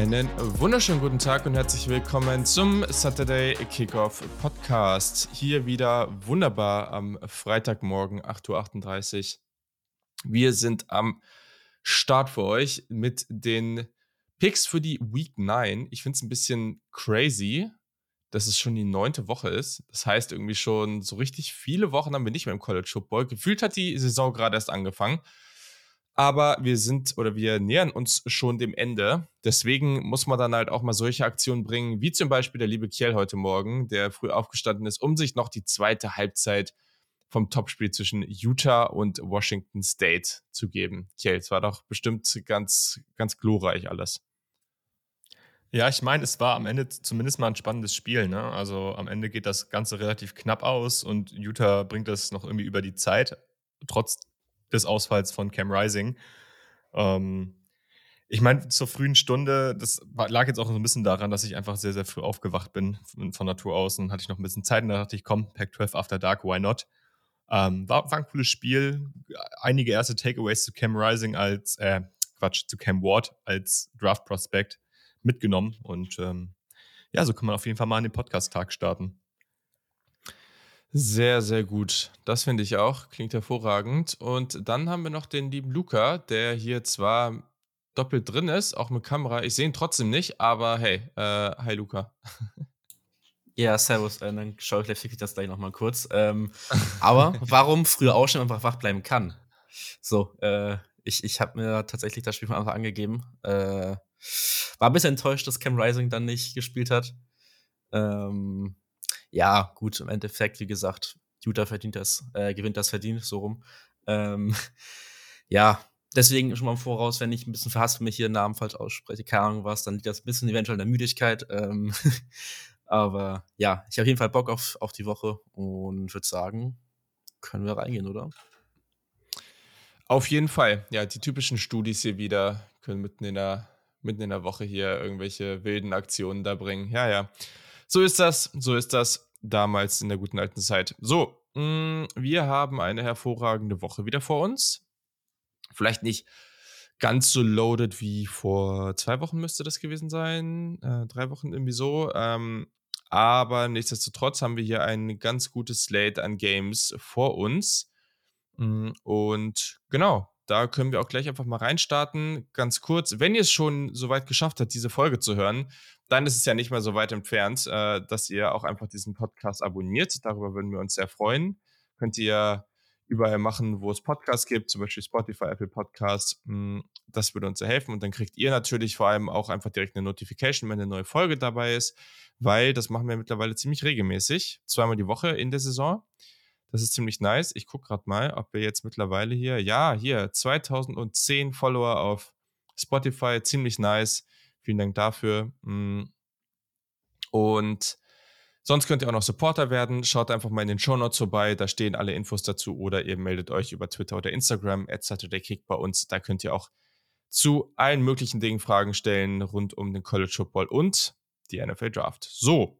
Einen wunderschönen guten Tag und herzlich willkommen zum Saturday Kickoff Podcast. Hier wieder wunderbar am Freitagmorgen 8.38 Uhr. Wir sind am Start für euch mit den Picks für die Week 9. Ich finde es ein bisschen crazy, dass es schon die neunte Woche ist. Das heißt irgendwie schon so richtig viele Wochen haben wir nicht mehr im College Football. Gefühlt hat die Saison gerade erst angefangen. Aber wir sind oder wir nähern uns schon dem Ende. Deswegen muss man dann halt auch mal solche Aktionen bringen, wie zum Beispiel der liebe Kiel heute Morgen, der früh aufgestanden ist, um sich noch die zweite Halbzeit vom Topspiel zwischen Utah und Washington State zu geben. Kiel, es war doch bestimmt ganz, ganz glorreich alles. Ja, ich meine, es war am Ende zumindest mal ein spannendes Spiel. Ne? Also am Ende geht das Ganze relativ knapp aus und Utah bringt das noch irgendwie über die Zeit, trotz des Ausfalls von Cam Rising. Ähm, ich meine, zur frühen Stunde, das lag jetzt auch so ein bisschen daran, dass ich einfach sehr, sehr früh aufgewacht bin von Natur aus und hatte ich noch ein bisschen Zeit und da dachte ich, komm, Pack 12 After Dark, why not? Ähm, war, war ein cooles Spiel. Einige erste Takeaways zu Cam Rising als, äh, Quatsch, zu Cam Ward als Draft Prospect mitgenommen und ähm, ja, so kann man auf jeden Fall mal an den Podcast-Tag starten. Sehr, sehr gut. Das finde ich auch. Klingt hervorragend. Und dann haben wir noch den lieben Luca, der hier zwar doppelt drin ist, auch mit Kamera. Ich sehe ihn trotzdem nicht, aber hey, äh, hi Luca. Ja, servus. Äh, dann schaue ich gleich das gleich nochmal kurz. Ähm, aber warum früher aufstehen und einfach wach bleiben kann? So, äh, ich, ich habe mir tatsächlich das Spiel von Anfang angegeben. Äh, war ein bisschen enttäuscht, dass Cam Rising dann nicht gespielt hat. Ähm, ja, gut, im Endeffekt, wie gesagt, Utah verdient das, äh, gewinnt das verdient, so rum. Ähm, ja, deswegen schon mal im Voraus, wenn ich ein bisschen verhasst mich hier Namen falsch ausspreche, keine Ahnung was, dann liegt das ein bisschen eventuell in der Müdigkeit. Ähm, aber ja, ich habe auf jeden Fall Bock auf, auf die Woche und würde sagen, können wir reingehen, oder? Auf jeden Fall. Ja, die typischen Studis hier wieder können mitten in der, mitten in der Woche hier irgendwelche wilden Aktionen da bringen. Ja, ja. So ist das, so ist das damals in der guten alten Zeit. So, mh, mm, wir haben eine hervorragende Woche wieder vor uns. Vielleicht nicht ganz so loaded wie vor zwei Wochen müsste das gewesen sein. Äh, drei Wochen irgendwie so. Ähm, aber nichtsdestotrotz haben wir hier ein ganz gutes Slate an Games vor uns. Mm, und genau, da können wir auch gleich einfach mal reinstarten. Ganz kurz, wenn ihr es schon so weit geschafft habt, diese Folge zu hören, dann ist es ja nicht mehr so weit entfernt, äh, dass ihr auch einfach diesen Podcast abonniert. Darüber würden wir uns sehr freuen. Könnt ihr überall machen, wo es Podcasts gibt, zum Beispiel Spotify, Apple Podcasts. Hm, das würde uns sehr helfen. Und dann kriegt ihr natürlich vor allem auch einfach direkt eine Notification, wenn eine neue Folge dabei ist, weil das machen wir mittlerweile ziemlich regelmäßig, zweimal die Woche in der Saison. Das ist ziemlich nice. Ich gucke gerade mal, ob wir jetzt mittlerweile hier, ja, hier 2010 Follower auf Spotify, ziemlich nice. Vielen Dank dafür. Mm. Und sonst könnt ihr auch noch Supporter werden. Schaut einfach mal in den Show Notes vorbei. Da stehen alle Infos dazu. Oder ihr meldet euch über Twitter oder Instagram at SaturdayKick bei uns. Da könnt ihr auch zu allen möglichen Dingen Fragen stellen rund um den College Football und die NFL Draft. So.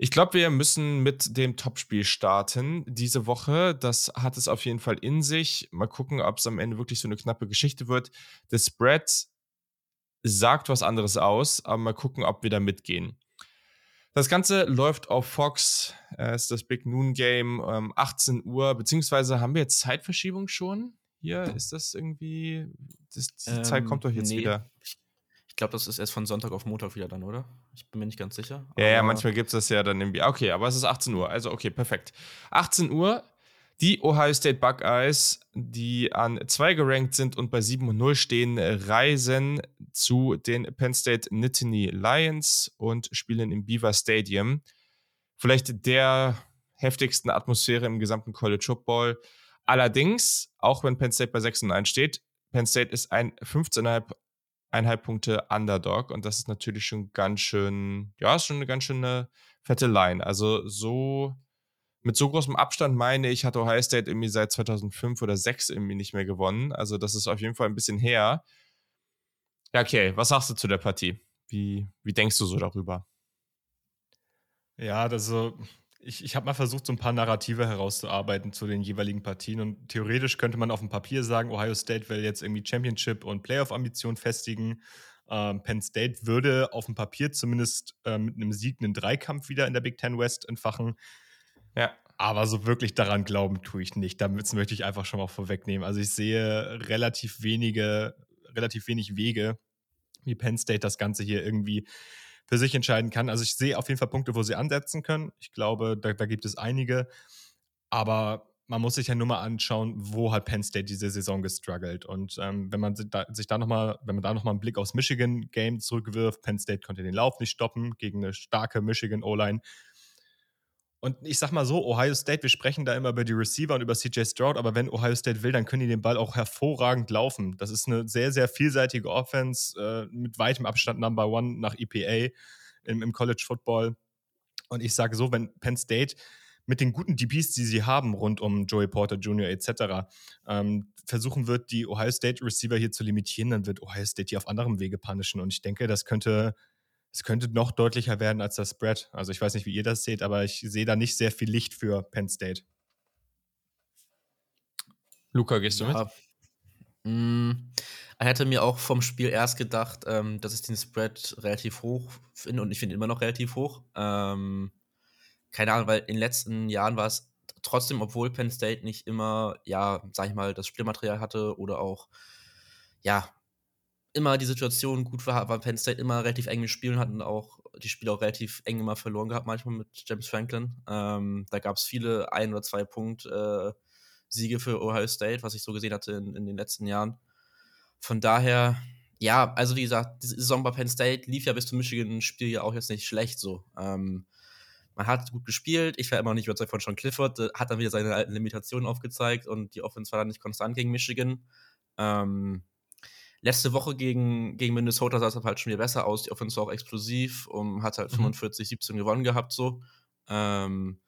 Ich glaube, wir müssen mit dem Topspiel starten diese Woche. Das hat es auf jeden Fall in sich. Mal gucken, ob es am Ende wirklich so eine knappe Geschichte wird. Der Spread sagt was anderes aus, aber mal gucken, ob wir da mitgehen. Das Ganze läuft auf Fox, äh, ist das Big Noon Game, ähm, 18 Uhr, beziehungsweise haben wir jetzt Zeitverschiebung schon? Hier ist das irgendwie, das, die ähm, Zeit kommt doch jetzt nee. wieder. Ich glaube, das ist erst von Sonntag auf Montag wieder dann, oder? Ich bin mir nicht ganz sicher. Ja, ja, manchmal gibt es das ja dann irgendwie. Okay, aber es ist 18 Uhr, also okay, perfekt. 18 Uhr die Ohio State Buckeyes, die an 2 gerankt sind und bei 7 und 0 stehen, reisen zu den Penn State Nittany Lions und spielen im Beaver Stadium. Vielleicht der heftigsten Atmosphäre im gesamten College Football. Allerdings, auch wenn Penn State bei 6 und 1 steht, Penn State ist ein 15,5 Punkte Underdog und das ist natürlich schon ganz schön, ja, ist schon eine ganz schöne fette Line. Also so mit so großem Abstand meine ich, hat Ohio State irgendwie seit 2005 oder 2006 irgendwie nicht mehr gewonnen. Also das ist auf jeden Fall ein bisschen her. Ja, okay, was sagst du zu der Partie? Wie, wie denkst du so darüber? Ja, also ich, ich habe mal versucht, so ein paar Narrative herauszuarbeiten zu den jeweiligen Partien. Und theoretisch könnte man auf dem Papier sagen, Ohio State will jetzt irgendwie Championship und Playoff-Ambitionen festigen. Ähm, Penn State würde auf dem Papier zumindest äh, mit einem Sieg einen Dreikampf wieder in der Big Ten West entfachen. Ja. Aber so wirklich daran glauben tue ich nicht. Damit möchte ich einfach schon mal vorwegnehmen. Also ich sehe relativ wenige, relativ wenig Wege, wie Penn State das Ganze hier irgendwie für sich entscheiden kann. Also ich sehe auf jeden Fall Punkte, wo sie ansetzen können. Ich glaube, da, da gibt es einige. Aber man muss sich ja nur mal anschauen, wo hat Penn State diese Saison gestruggelt. Und ähm, wenn man sich da, sich da nochmal, wenn man da nochmal einen Blick aufs Michigan-Game zurückwirft, Penn State konnte den Lauf nicht stoppen gegen eine starke Michigan-O-Line. Und ich sag mal so, Ohio State, wir sprechen da immer über die Receiver und über CJ Stroud, aber wenn Ohio State will, dann können die den Ball auch hervorragend laufen. Das ist eine sehr, sehr vielseitige Offense äh, mit weitem Abstand Number One nach EPA im, im College Football. Und ich sage so, wenn Penn State mit den guten DPs, die sie haben, rund um Joey Porter Jr. etc., ähm, versuchen wird, die Ohio State Receiver hier zu limitieren, dann wird Ohio State die auf anderem Wege punishen. Und ich denke, das könnte es könnte noch deutlicher werden als das Spread. Also ich weiß nicht, wie ihr das seht, aber ich sehe da nicht sehr viel Licht für Penn State. Luca, gehst du ja. mit? Mm, ich hätte mir auch vom Spiel erst gedacht, ähm, dass ich den Spread relativ hoch finde und ich finde immer noch relativ hoch. Ähm, keine Ahnung, weil in den letzten Jahren war es trotzdem, obwohl Penn State nicht immer, ja, sag ich mal, das Spielmaterial hatte oder auch, ja, immer die Situation gut war, war Penn State immer relativ eng gespielt und hatten auch die Spiele auch relativ eng immer verloren gehabt, manchmal mit James Franklin. Ähm, da gab es viele ein oder zwei Punkt äh, für Ohio State, was ich so gesehen hatte in, in, den letzten Jahren. Von daher, ja, also wie gesagt, die Saison bei Penn State lief ja bis zum Michigan-Spiel ja auch jetzt nicht schlecht so. Ähm, man hat gut gespielt. Ich war immer noch nicht überzeugt von Sean Clifford. Hat dann wieder seine alten Limitationen aufgezeigt und die Offense war dann nicht konstant gegen Michigan. Ähm, Letzte Woche gegen, gegen Minnesota sah es halt schon wieder besser aus. Die Offense war auch explosiv und hat halt mhm. 45, 17 gewonnen gehabt, so. Ähm,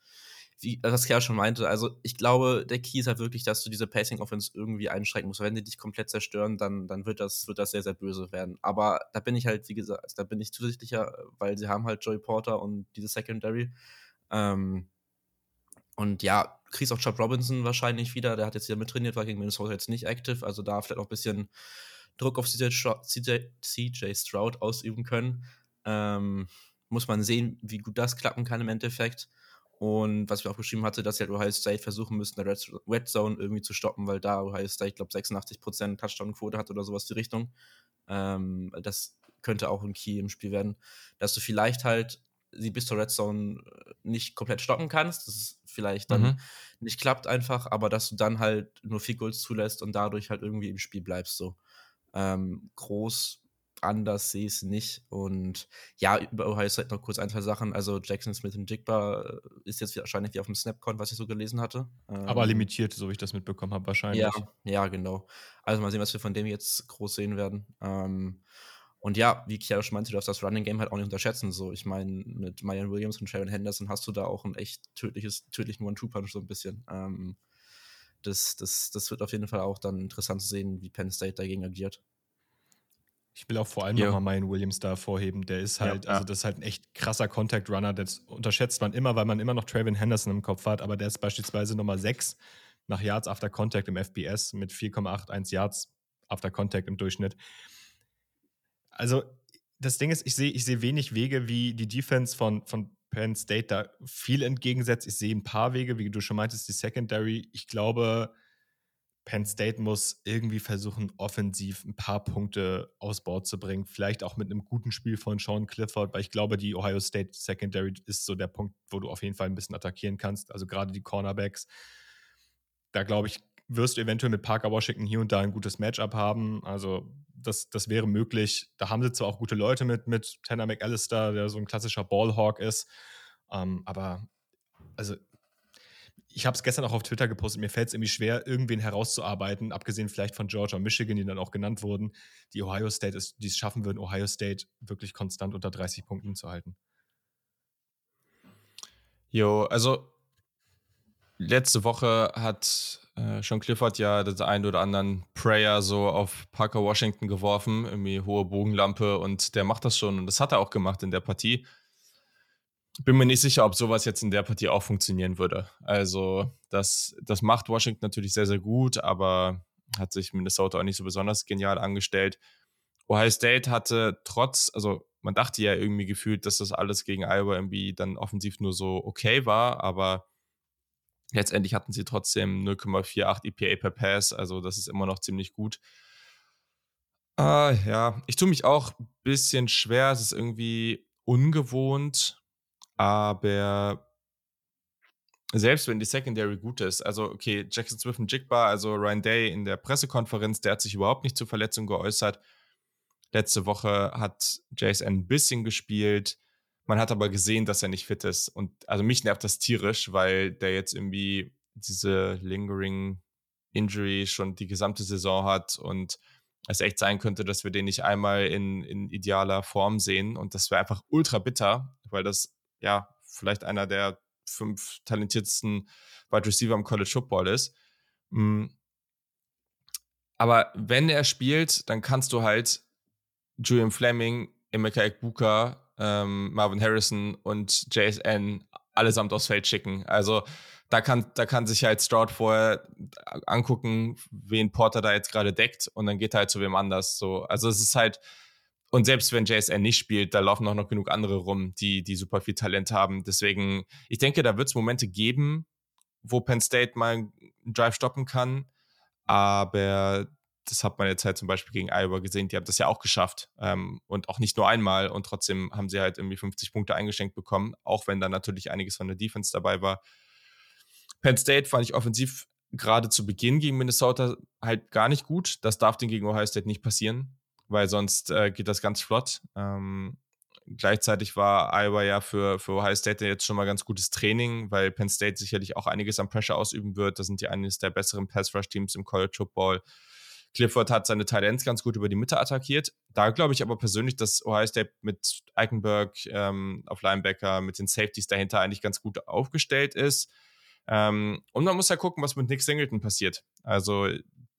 wie das Kerl schon meinte, also ich glaube, der Key ist halt wirklich, dass du diese Pacing-Offense irgendwie einschränken musst. Wenn die dich komplett zerstören, dann, dann wird, das, wird das sehr, sehr böse werden. Aber da bin ich halt, wie gesagt, da bin ich zusichtlicher, weil sie haben halt Joey Porter und diese Secondary. Ähm, und ja, kriegst auch Chubb Robinson wahrscheinlich wieder. Der hat jetzt wieder mittrainiert, war gegen Minnesota jetzt nicht active. Also da vielleicht auch ein bisschen Druck auf CJ, CJ, CJ Stroud ausüben können. Ähm, muss man sehen, wie gut das klappen kann im Endeffekt. Und was ich auch geschrieben hatte, dass sie halt Ohio State versuchen müssten, eine Red Zone irgendwie zu stoppen, weil da Ohio State, ich glaube, 86% Touchdown-Quote hat oder sowas die Richtung. Ähm, das könnte auch ein Key im Spiel werden, dass du vielleicht halt sie bis zur Red Zone äh, nicht komplett stoppen kannst, dass es vielleicht dann mhm. nicht klappt einfach, aber dass du dann halt nur vier Goals zulässt und dadurch halt irgendwie im Spiel bleibst so. Ähm, groß anders sehe ich es nicht. Und ja, über Ohio State noch kurz ein, zwei Sachen. Also Jackson Smith und Jigba äh, ist jetzt wahrscheinlich wie auf dem Snapcon, was ich so gelesen hatte. Ähm, Aber limitiert, so wie ich das mitbekommen habe, wahrscheinlich. Ja, ja, genau. Also mal sehen, was wir von dem jetzt groß sehen werden. Ähm, und ja, wie Kiara schon meinte, du darfst das Running Game halt auch nicht unterschätzen. So, ich meine, mit Marion Williams und Sharon Henderson hast du da auch ein echt tödliches, tödlichen One-Two-Punch so ein bisschen. Das, das, das wird auf jeden Fall auch dann interessant zu sehen, wie Penn State dagegen agiert. Ich will auch vor allem nochmal Mayan Williams da vorheben. Der ist halt, ja, also das ist halt ein echt krasser Contact Runner. Das unterschätzt man immer, weil man immer noch Traven Henderson im Kopf hat, aber der ist beispielsweise Nummer 6 nach Yards after Contact im FBS mit 4,81 Yards after Contact im Durchschnitt. Also, das Ding ist, ich sehe ich seh wenig Wege, wie die Defense von, von Penn State da viel entgegensetzt. Ich sehe ein paar Wege, wie du schon meintest, die Secondary. Ich glaube, Penn State muss irgendwie versuchen, offensiv ein paar Punkte aus Bord zu bringen. Vielleicht auch mit einem guten Spiel von Sean Clifford, weil ich glaube, die Ohio State Secondary ist so der Punkt, wo du auf jeden Fall ein bisschen attackieren kannst. Also gerade die Cornerbacks. Da glaube ich, wirst du eventuell mit Parker Washington hier und da ein gutes Matchup haben. Also das, das wäre möglich. Da haben sie zwar auch gute Leute mit, mit Tanner McAllister, der so ein klassischer Ballhawk ist. Ähm, aber also ich habe es gestern auch auf Twitter gepostet, mir fällt es irgendwie schwer, irgendwen herauszuarbeiten, abgesehen vielleicht von Georgia und Michigan, die dann auch genannt wurden, die Ohio State ist, die es schaffen würden, Ohio State wirklich konstant unter 30 Punkten zu halten. Jo, also letzte Woche hat äh, Sean Clifford ja das ein oder anderen Prayer so auf Parker Washington geworfen, irgendwie hohe Bogenlampe und der macht das schon und das hat er auch gemacht in der Partie. Bin mir nicht sicher, ob sowas jetzt in der Partie auch funktionieren würde. Also, das, das macht Washington natürlich sehr, sehr gut, aber hat sich Minnesota auch nicht so besonders genial angestellt. Ohio State hatte trotz, also man dachte ja irgendwie gefühlt, dass das alles gegen Iowa irgendwie dann offensiv nur so okay war, aber letztendlich hatten sie trotzdem 0,48 EPA per Pass, also das ist immer noch ziemlich gut. Uh, ja, ich tue mich auch ein bisschen schwer, es ist irgendwie ungewohnt, aber selbst wenn die Secondary gut ist, also okay, Jackson Smith und Jigba, also Ryan Day in der Pressekonferenz, der hat sich überhaupt nicht zur Verletzung geäußert. Letzte Woche hat JSN ein bisschen gespielt. Man hat aber gesehen, dass er nicht fit ist. Und also mich nervt das tierisch, weil der jetzt irgendwie diese lingering Injury schon die gesamte Saison hat und es echt sein könnte, dass wir den nicht einmal in, in idealer Form sehen. Und das wäre einfach ultra bitter, weil das ja vielleicht einer der fünf talentiertesten Wide Receiver im College Football ist. Hm. Aber wenn er spielt, dann kannst du halt Julian Fleming, Emeka Ekbuka, ähm, Marvin Harrison und JSN allesamt aufs Feld schicken. Also da kann, da kann sich halt Stroud vorher angucken, wen Porter da jetzt gerade deckt und dann geht er halt zu wem anders. So. Also es ist halt, und selbst wenn JSN nicht spielt, da laufen auch noch genug andere rum, die, die super viel Talent haben. Deswegen, ich denke, da wird es Momente geben, wo Penn State mal einen Drive stoppen kann. Aber das hat man jetzt halt zum Beispiel gegen Iowa gesehen, die haben das ja auch geschafft. Ähm, und auch nicht nur einmal. Und trotzdem haben sie halt irgendwie 50 Punkte eingeschenkt bekommen, auch wenn da natürlich einiges von der Defense dabei war. Penn State fand ich offensiv gerade zu Beginn gegen Minnesota halt gar nicht gut. Das darf den gegen Ohio State nicht passieren, weil sonst äh, geht das ganz flott. Ähm, gleichzeitig war Iowa ja für, für Ohio State jetzt schon mal ganz gutes Training, weil Penn State sicherlich auch einiges an Pressure ausüben wird. Das sind die eines der besseren Pass-Rush-Teams im College Football. Clifford hat seine Talents ganz gut über die Mitte attackiert. Da glaube ich aber persönlich, dass Ohio State mit Eichenberg ähm, auf Linebacker, mit den Safeties dahinter eigentlich ganz gut aufgestellt ist. Ähm, und man muss ja gucken, was mit Nick Singleton passiert. Also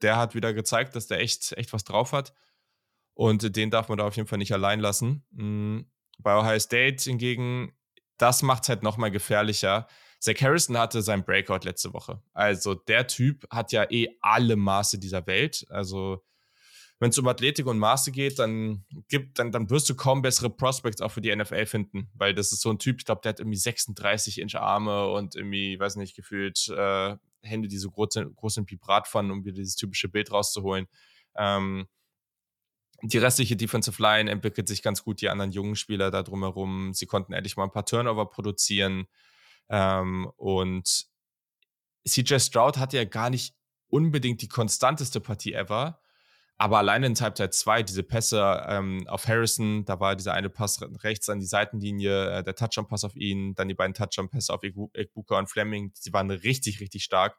der hat wieder gezeigt, dass der echt, echt was drauf hat. Und den darf man da auf jeden Fall nicht allein lassen. Mhm. Bei Ohio State hingegen, das macht es halt nochmal gefährlicher. Zach Harrison hatte sein Breakout letzte Woche. Also der Typ hat ja eh alle Maße dieser Welt. Also wenn es um Athletik und Maße geht, dann gibt, dann, dann wirst du kaum bessere Prospects auch für die NFL finden, weil das ist so ein Typ, ich glaube, der hat irgendwie 36 Inch Arme und irgendwie, weiß nicht, gefühlt äh, Hände, die so groß sind, groß sind wie Bratpfannen, um wieder dieses typische Bild rauszuholen. Ähm, die restliche Defensive Line entwickelt sich ganz gut, die anderen jungen Spieler da drumherum. Sie konnten endlich mal ein paar Turnover produzieren. Ähm, und CJ Stroud hatte ja gar nicht unbedingt die konstanteste Partie ever. Aber alleine in Halbzeit 2, diese Pässe ähm, auf Harrison, da war dieser eine Pass rechts an die Seitenlinie, äh, der Touchdown-Pass auf ihn, dann die beiden Touchdown-Pässe auf Ekbuka und Fleming, die waren richtig, richtig stark.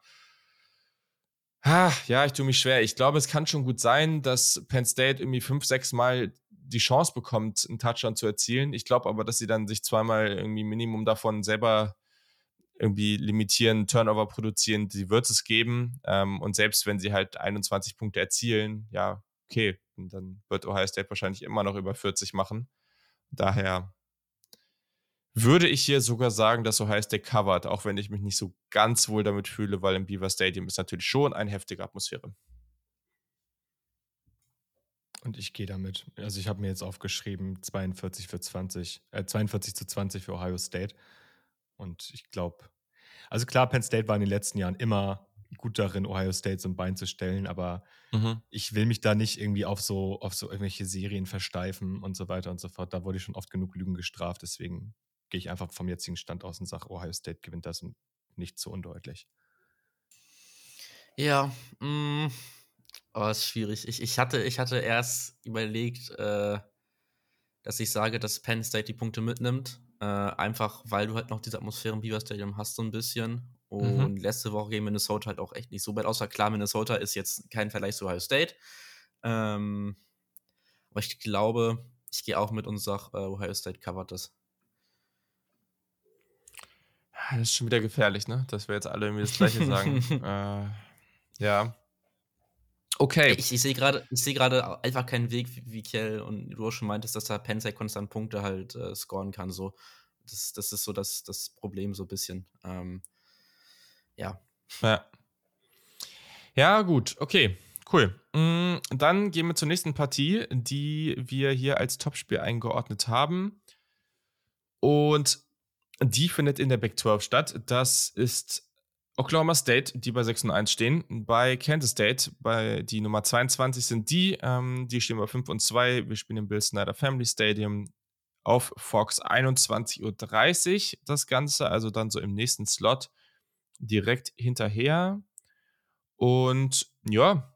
ja, ich tue mich schwer. Ich glaube, es kann schon gut sein, dass Penn State irgendwie fünf, sechs Mal die Chance bekommt, einen Touchdown zu erzielen. Ich glaube aber, dass sie dann sich zweimal irgendwie Minimum davon selber irgendwie limitieren, Turnover produzieren, die wird es geben. Ähm, und selbst wenn sie halt 21 Punkte erzielen, ja, okay, dann wird Ohio State wahrscheinlich immer noch über 40 machen. Daher würde ich hier sogar sagen, dass Ohio State covert, auch wenn ich mich nicht so ganz wohl damit fühle, weil im Beaver Stadium ist natürlich schon eine heftige Atmosphäre. Und ich gehe damit. Also ich habe mir jetzt aufgeschrieben 42 für 20, äh, 42 zu 20 für Ohio State. Und ich glaube, also klar, Penn State war in den letzten Jahren immer gut darin, Ohio State so ein Bein zu stellen, aber mhm. ich will mich da nicht irgendwie auf so, auf so irgendwelche Serien versteifen und so weiter und so fort. Da wurde ich schon oft genug Lügen gestraft, deswegen gehe ich einfach vom jetzigen Stand aus und sage, Ohio State gewinnt das und nicht so undeutlich. Ja, mh, mm, aber es ist schwierig. Ich, ich, hatte, ich hatte erst überlegt, äh, dass ich sage, dass Penn State die Punkte mitnimmt. Äh, einfach, weil du halt noch diese Atmosphäre im Beaver Stadium hast, so ein bisschen. Mhm. Und mhm. letzte Woche gegen Minnesota halt auch echt nicht so weit. Außer klar, Minnesota ist jetzt kein Vergleich zu Ohio State. Ähm, aber ich glaube, ich gehe auch mit und sage, äh, Ohio State covert das. Das ist schon wieder gefährlich, ne? Dass wir jetzt alle irgendwie das Gleiche sagen. äh, ja. Okay. Ich, ich sehe gerade seh einfach keinen Weg, wie, Kiel und du auch schon meintest, dass da Pensei konstant Punkte halt äh, scoren kann. So. Das, das ist so das, das Problem so ein bisschen. Ähm, ja. ja. Ja, gut, okay. Cool. Mm, dann gehen wir zur nächsten Partie, die wir hier als Topspiel eingeordnet haben. Und die findet in der Big 12 statt. Das ist Oklahoma State, die bei 6 und 1 stehen. Bei Kansas State, bei die Nummer 22 sind die. Ähm, die stehen bei 5 und 2. Wir spielen im Bill Snyder Family Stadium auf Fox 21.30 Uhr. Das Ganze, also dann so im nächsten Slot direkt hinterher. Und ja,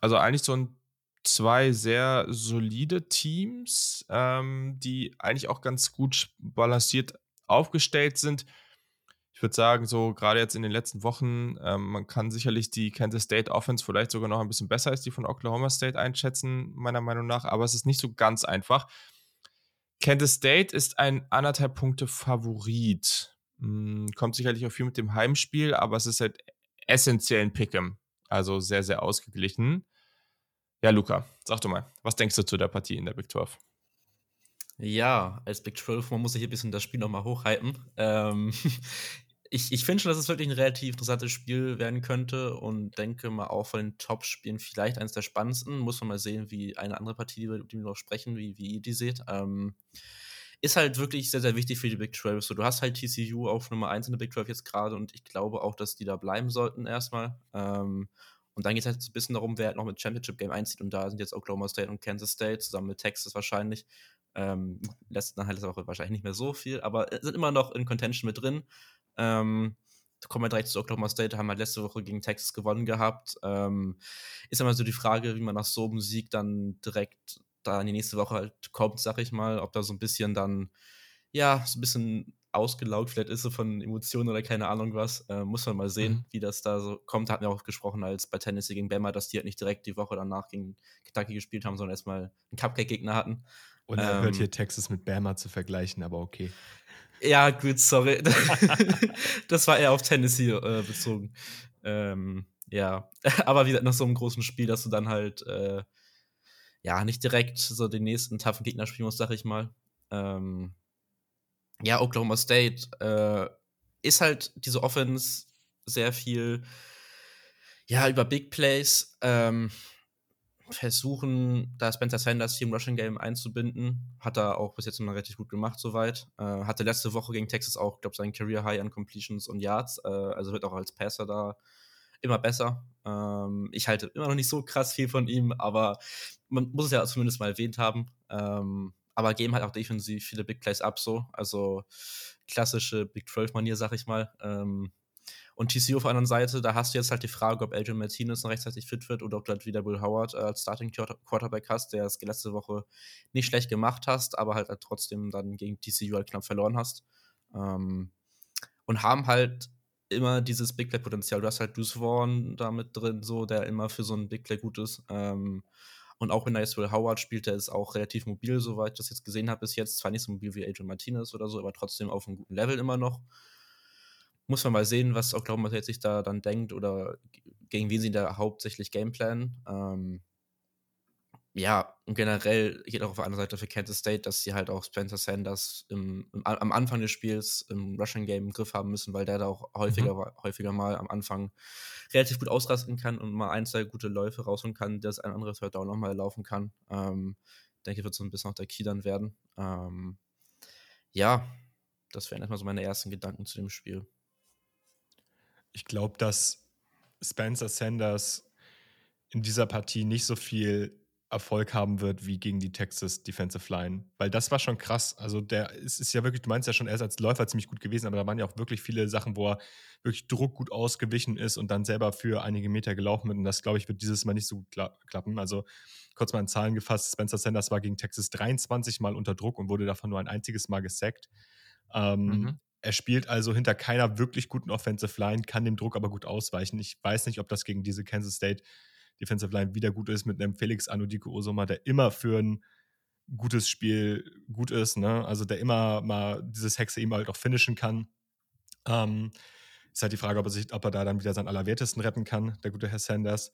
also eigentlich so ein zwei sehr solide Teams, ähm, die eigentlich auch ganz gut balanciert aufgestellt sind. Ich würde sagen, so gerade jetzt in den letzten Wochen, ähm, man kann sicherlich die Kansas State Offense vielleicht sogar noch ein bisschen besser als die von Oklahoma State einschätzen, meiner Meinung nach, aber es ist nicht so ganz einfach. Kansas State ist ein anderthalb Punkte Favorit. Hm, kommt sicherlich auch viel mit dem Heimspiel, aber es ist halt essentiell ein Pick'em. Also sehr, sehr ausgeglichen. Ja, Luca, sag doch mal, was denkst du zu der Partie in der Big 12? Ja, als Big 12, man muss sich ein bisschen das Spiel nochmal hochhypen. Ähm, ich ich finde schon, dass es wirklich ein relativ interessantes Spiel werden könnte und denke mal auch von den Top-Spielen vielleicht eines der spannendsten. Muss man mal sehen, wie eine andere Partie, über die wir noch sprechen, wie, wie ihr die seht. Ähm, ist halt wirklich sehr, sehr wichtig für die Big 12. So, du hast halt TCU auf Nummer 1 in der Big 12 jetzt gerade und ich glaube auch, dass die da bleiben sollten erstmal. Ähm, und dann geht es halt so ein bisschen darum, wer halt noch mit Championship Game einzieht. Und da sind jetzt Oklahoma State und Kansas State zusammen mit Texas wahrscheinlich. Ähm, dann halt letzte Woche wahrscheinlich nicht mehr so viel, aber sind immer noch in Contention mit drin. Ähm, kommen wir direkt zu Oklahoma State, haben halt letzte Woche gegen Texas gewonnen gehabt. Ähm, ist immer so die Frage, wie man nach so einem Sieg dann direkt da in die nächste Woche halt kommt, sag ich mal, ob da so ein bisschen dann, ja, so ein bisschen ausgelaugt vielleicht ist, so von Emotionen oder keine Ahnung was. Äh, muss man mal sehen, mhm. wie das da so kommt. Hatten wir auch gesprochen als bei Tennessee gegen Bama, dass die halt nicht direkt die Woche danach gegen Kentucky gespielt haben, sondern erstmal einen Cupcake-Gegner hatten. Und er ähm, hört hier Texas mit Bama zu vergleichen, aber okay. Ja, gut, sorry. das war eher auf Tennessee äh, bezogen. Ähm, ja, aber wie nach so einem großen Spiel, dass du dann halt äh, ja nicht direkt so den nächsten taffen Gegner spielen musst, sag ich mal. Ähm, ja, Oklahoma State äh, ist halt diese Offense sehr viel, ja, über Big Plays ähm, versuchen, da Spencer Sanders hier im Rushing Game einzubinden. Hat er auch bis jetzt immer richtig gut gemacht, soweit. Äh, hatte letzte Woche gegen Texas auch, glaube sein Career High an Completions und Yards. Äh, also wird auch als Passer da immer besser. Ähm, ich halte immer noch nicht so krass viel von ihm, aber man muss es ja zumindest mal erwähnt haben. Ähm, aber geben halt auch defensiv viele Big Plays ab, so. Also klassische Big 12-Manier, sag ich mal. Ähm, und TCU auf der anderen Seite, da hast du jetzt halt die Frage, ob Adrian Martinez noch rechtzeitig fit wird oder ob du halt wieder Will Howard äh, als Starting Quarterback hast, der es letzte Woche nicht schlecht gemacht hast, aber halt, halt trotzdem dann gegen TCU halt knapp verloren hast. Ähm, und haben halt immer dieses Big Play-Potenzial. Du hast halt Deuce Vaughn da mit drin, so, der immer für so ein Big Play gut ist. Ähm, und auch wenn da jetzt Will Howard spielt, der ist auch relativ mobil, soweit ich das jetzt gesehen habe bis jetzt. Zwar nicht so mobil wie Adrian Martinez oder so, aber trotzdem auf einem guten Level immer noch. Muss man mal sehen, was Oklahoma State sich da dann denkt oder gegen wen sie da hauptsächlich Gameplan. Ähm, ja, und generell geht auch auf der anderen Seite für Kansas State, dass sie halt auch Spencer Sanders im, im, am Anfang des Spiels im Rushing Game im Griff haben müssen, weil der da auch häufiger, mhm. häufiger mal am Anfang relativ gut ausrasten kann und mal ein, zwei gute Läufe rausholen kann, dass ein anderes Third Down nochmal laufen kann. Ähm, denke, wird so ein bisschen auch der Key dann werden. Ähm, ja, das wären erstmal so meine ersten Gedanken zu dem Spiel. Ich glaube, dass Spencer Sanders in dieser Partie nicht so viel Erfolg haben wird wie gegen die Texas Defensive Line. Weil das war schon krass. Also der ist, ist ja wirklich, du meinst ja schon, er ist als Läufer ziemlich gut gewesen, aber da waren ja auch wirklich viele Sachen, wo er wirklich Druck gut ausgewichen ist und dann selber für einige Meter gelaufen wird. Und das, glaube ich, wird dieses Mal nicht so gut kla klappen. Also kurz mal in Zahlen gefasst, Spencer Sanders war gegen Texas 23 Mal unter Druck und wurde davon nur ein einziges Mal gesackt. Ähm, mhm. Er spielt also hinter keiner wirklich guten Offensive Line, kann dem Druck aber gut ausweichen. Ich weiß nicht, ob das gegen diese Kansas State Defensive Line wieder gut ist mit einem Felix Anudiko Osoma, der immer für ein gutes Spiel gut ist, ne? Also der immer mal dieses Hexe ihm halt auch finishen kann. Ähm, ist halt die Frage, ob er, sich, ob er da dann wieder seinen Allerwertesten retten kann, der gute Herr Sanders.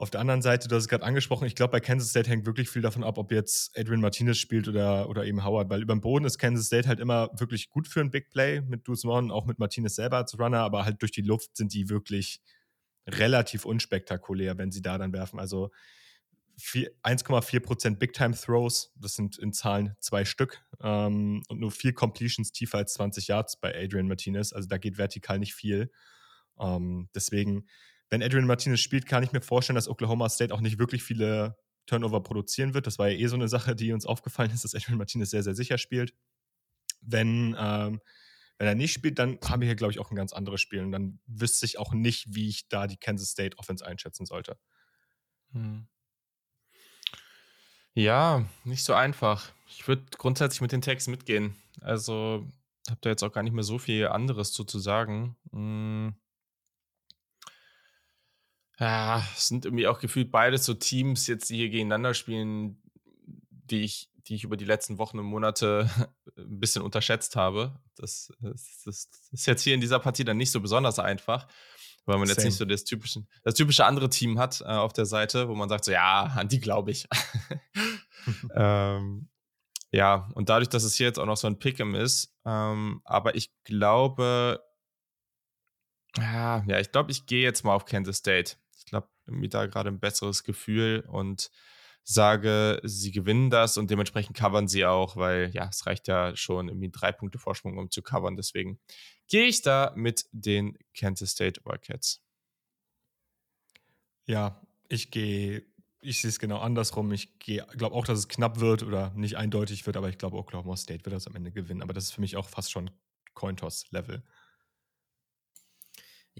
Auf der anderen Seite, du hast es gerade angesprochen, ich glaube, bei Kansas State hängt wirklich viel davon ab, ob jetzt Adrian Martinez spielt oder, oder eben Howard, weil über dem Boden ist Kansas State halt immer wirklich gut für ein Big Play mit Deuce Vaughn, auch mit Martinez selber als Runner, aber halt durch die Luft sind die wirklich relativ unspektakulär, wenn sie da dann werfen. Also 1,4% Big Time Throws, das sind in Zahlen zwei Stück ähm, und nur vier Completions tiefer als 20 Yards bei Adrian Martinez. Also da geht vertikal nicht viel. Ähm, deswegen, wenn Adrian Martinez spielt, kann ich mir vorstellen, dass Oklahoma State auch nicht wirklich viele Turnover produzieren wird. Das war ja eh so eine Sache, die uns aufgefallen ist, dass Adrian Martinez sehr, sehr sicher spielt. Wenn, ähm, wenn er nicht spielt, dann haben wir hier, glaube ich, auch ein ganz anderes Spiel. Und dann wüsste ich auch nicht, wie ich da die Kansas State Offense einschätzen sollte. Hm. Ja, nicht so einfach. Ich würde grundsätzlich mit den Tags mitgehen. Also habe da jetzt auch gar nicht mehr so viel anderes zu, zu sagen. Hm. Ja, es sind irgendwie auch gefühlt beide so Teams jetzt, die hier gegeneinander spielen, die ich, die ich über die letzten Wochen und Monate ein bisschen unterschätzt habe. Das, das, das ist jetzt hier in dieser Partie dann nicht so besonders einfach weil man Same. jetzt nicht so das typische, das typische andere Team hat äh, auf der Seite, wo man sagt so, ja, an die glaube ich. ähm, ja, und dadurch, dass es hier jetzt auch noch so ein Pick'em ist, ähm, aber ich glaube, ja, ja, ich glaube, ich gehe jetzt mal auf Kansas State. Ich glaube, mir da gerade ein besseres Gefühl und sage, sie gewinnen das und dementsprechend covern sie auch, weil ja, es reicht ja schon irgendwie drei Punkte Vorsprung, um zu covern. Deswegen gehe ich da mit den Kansas State Wildcats. Ja, ich gehe, ich sehe es genau andersrum. Ich glaube auch, dass es knapp wird oder nicht eindeutig wird, aber ich glaube, Oklahoma State wird das am Ende gewinnen. Aber das ist für mich auch fast schon Cointoss-Level.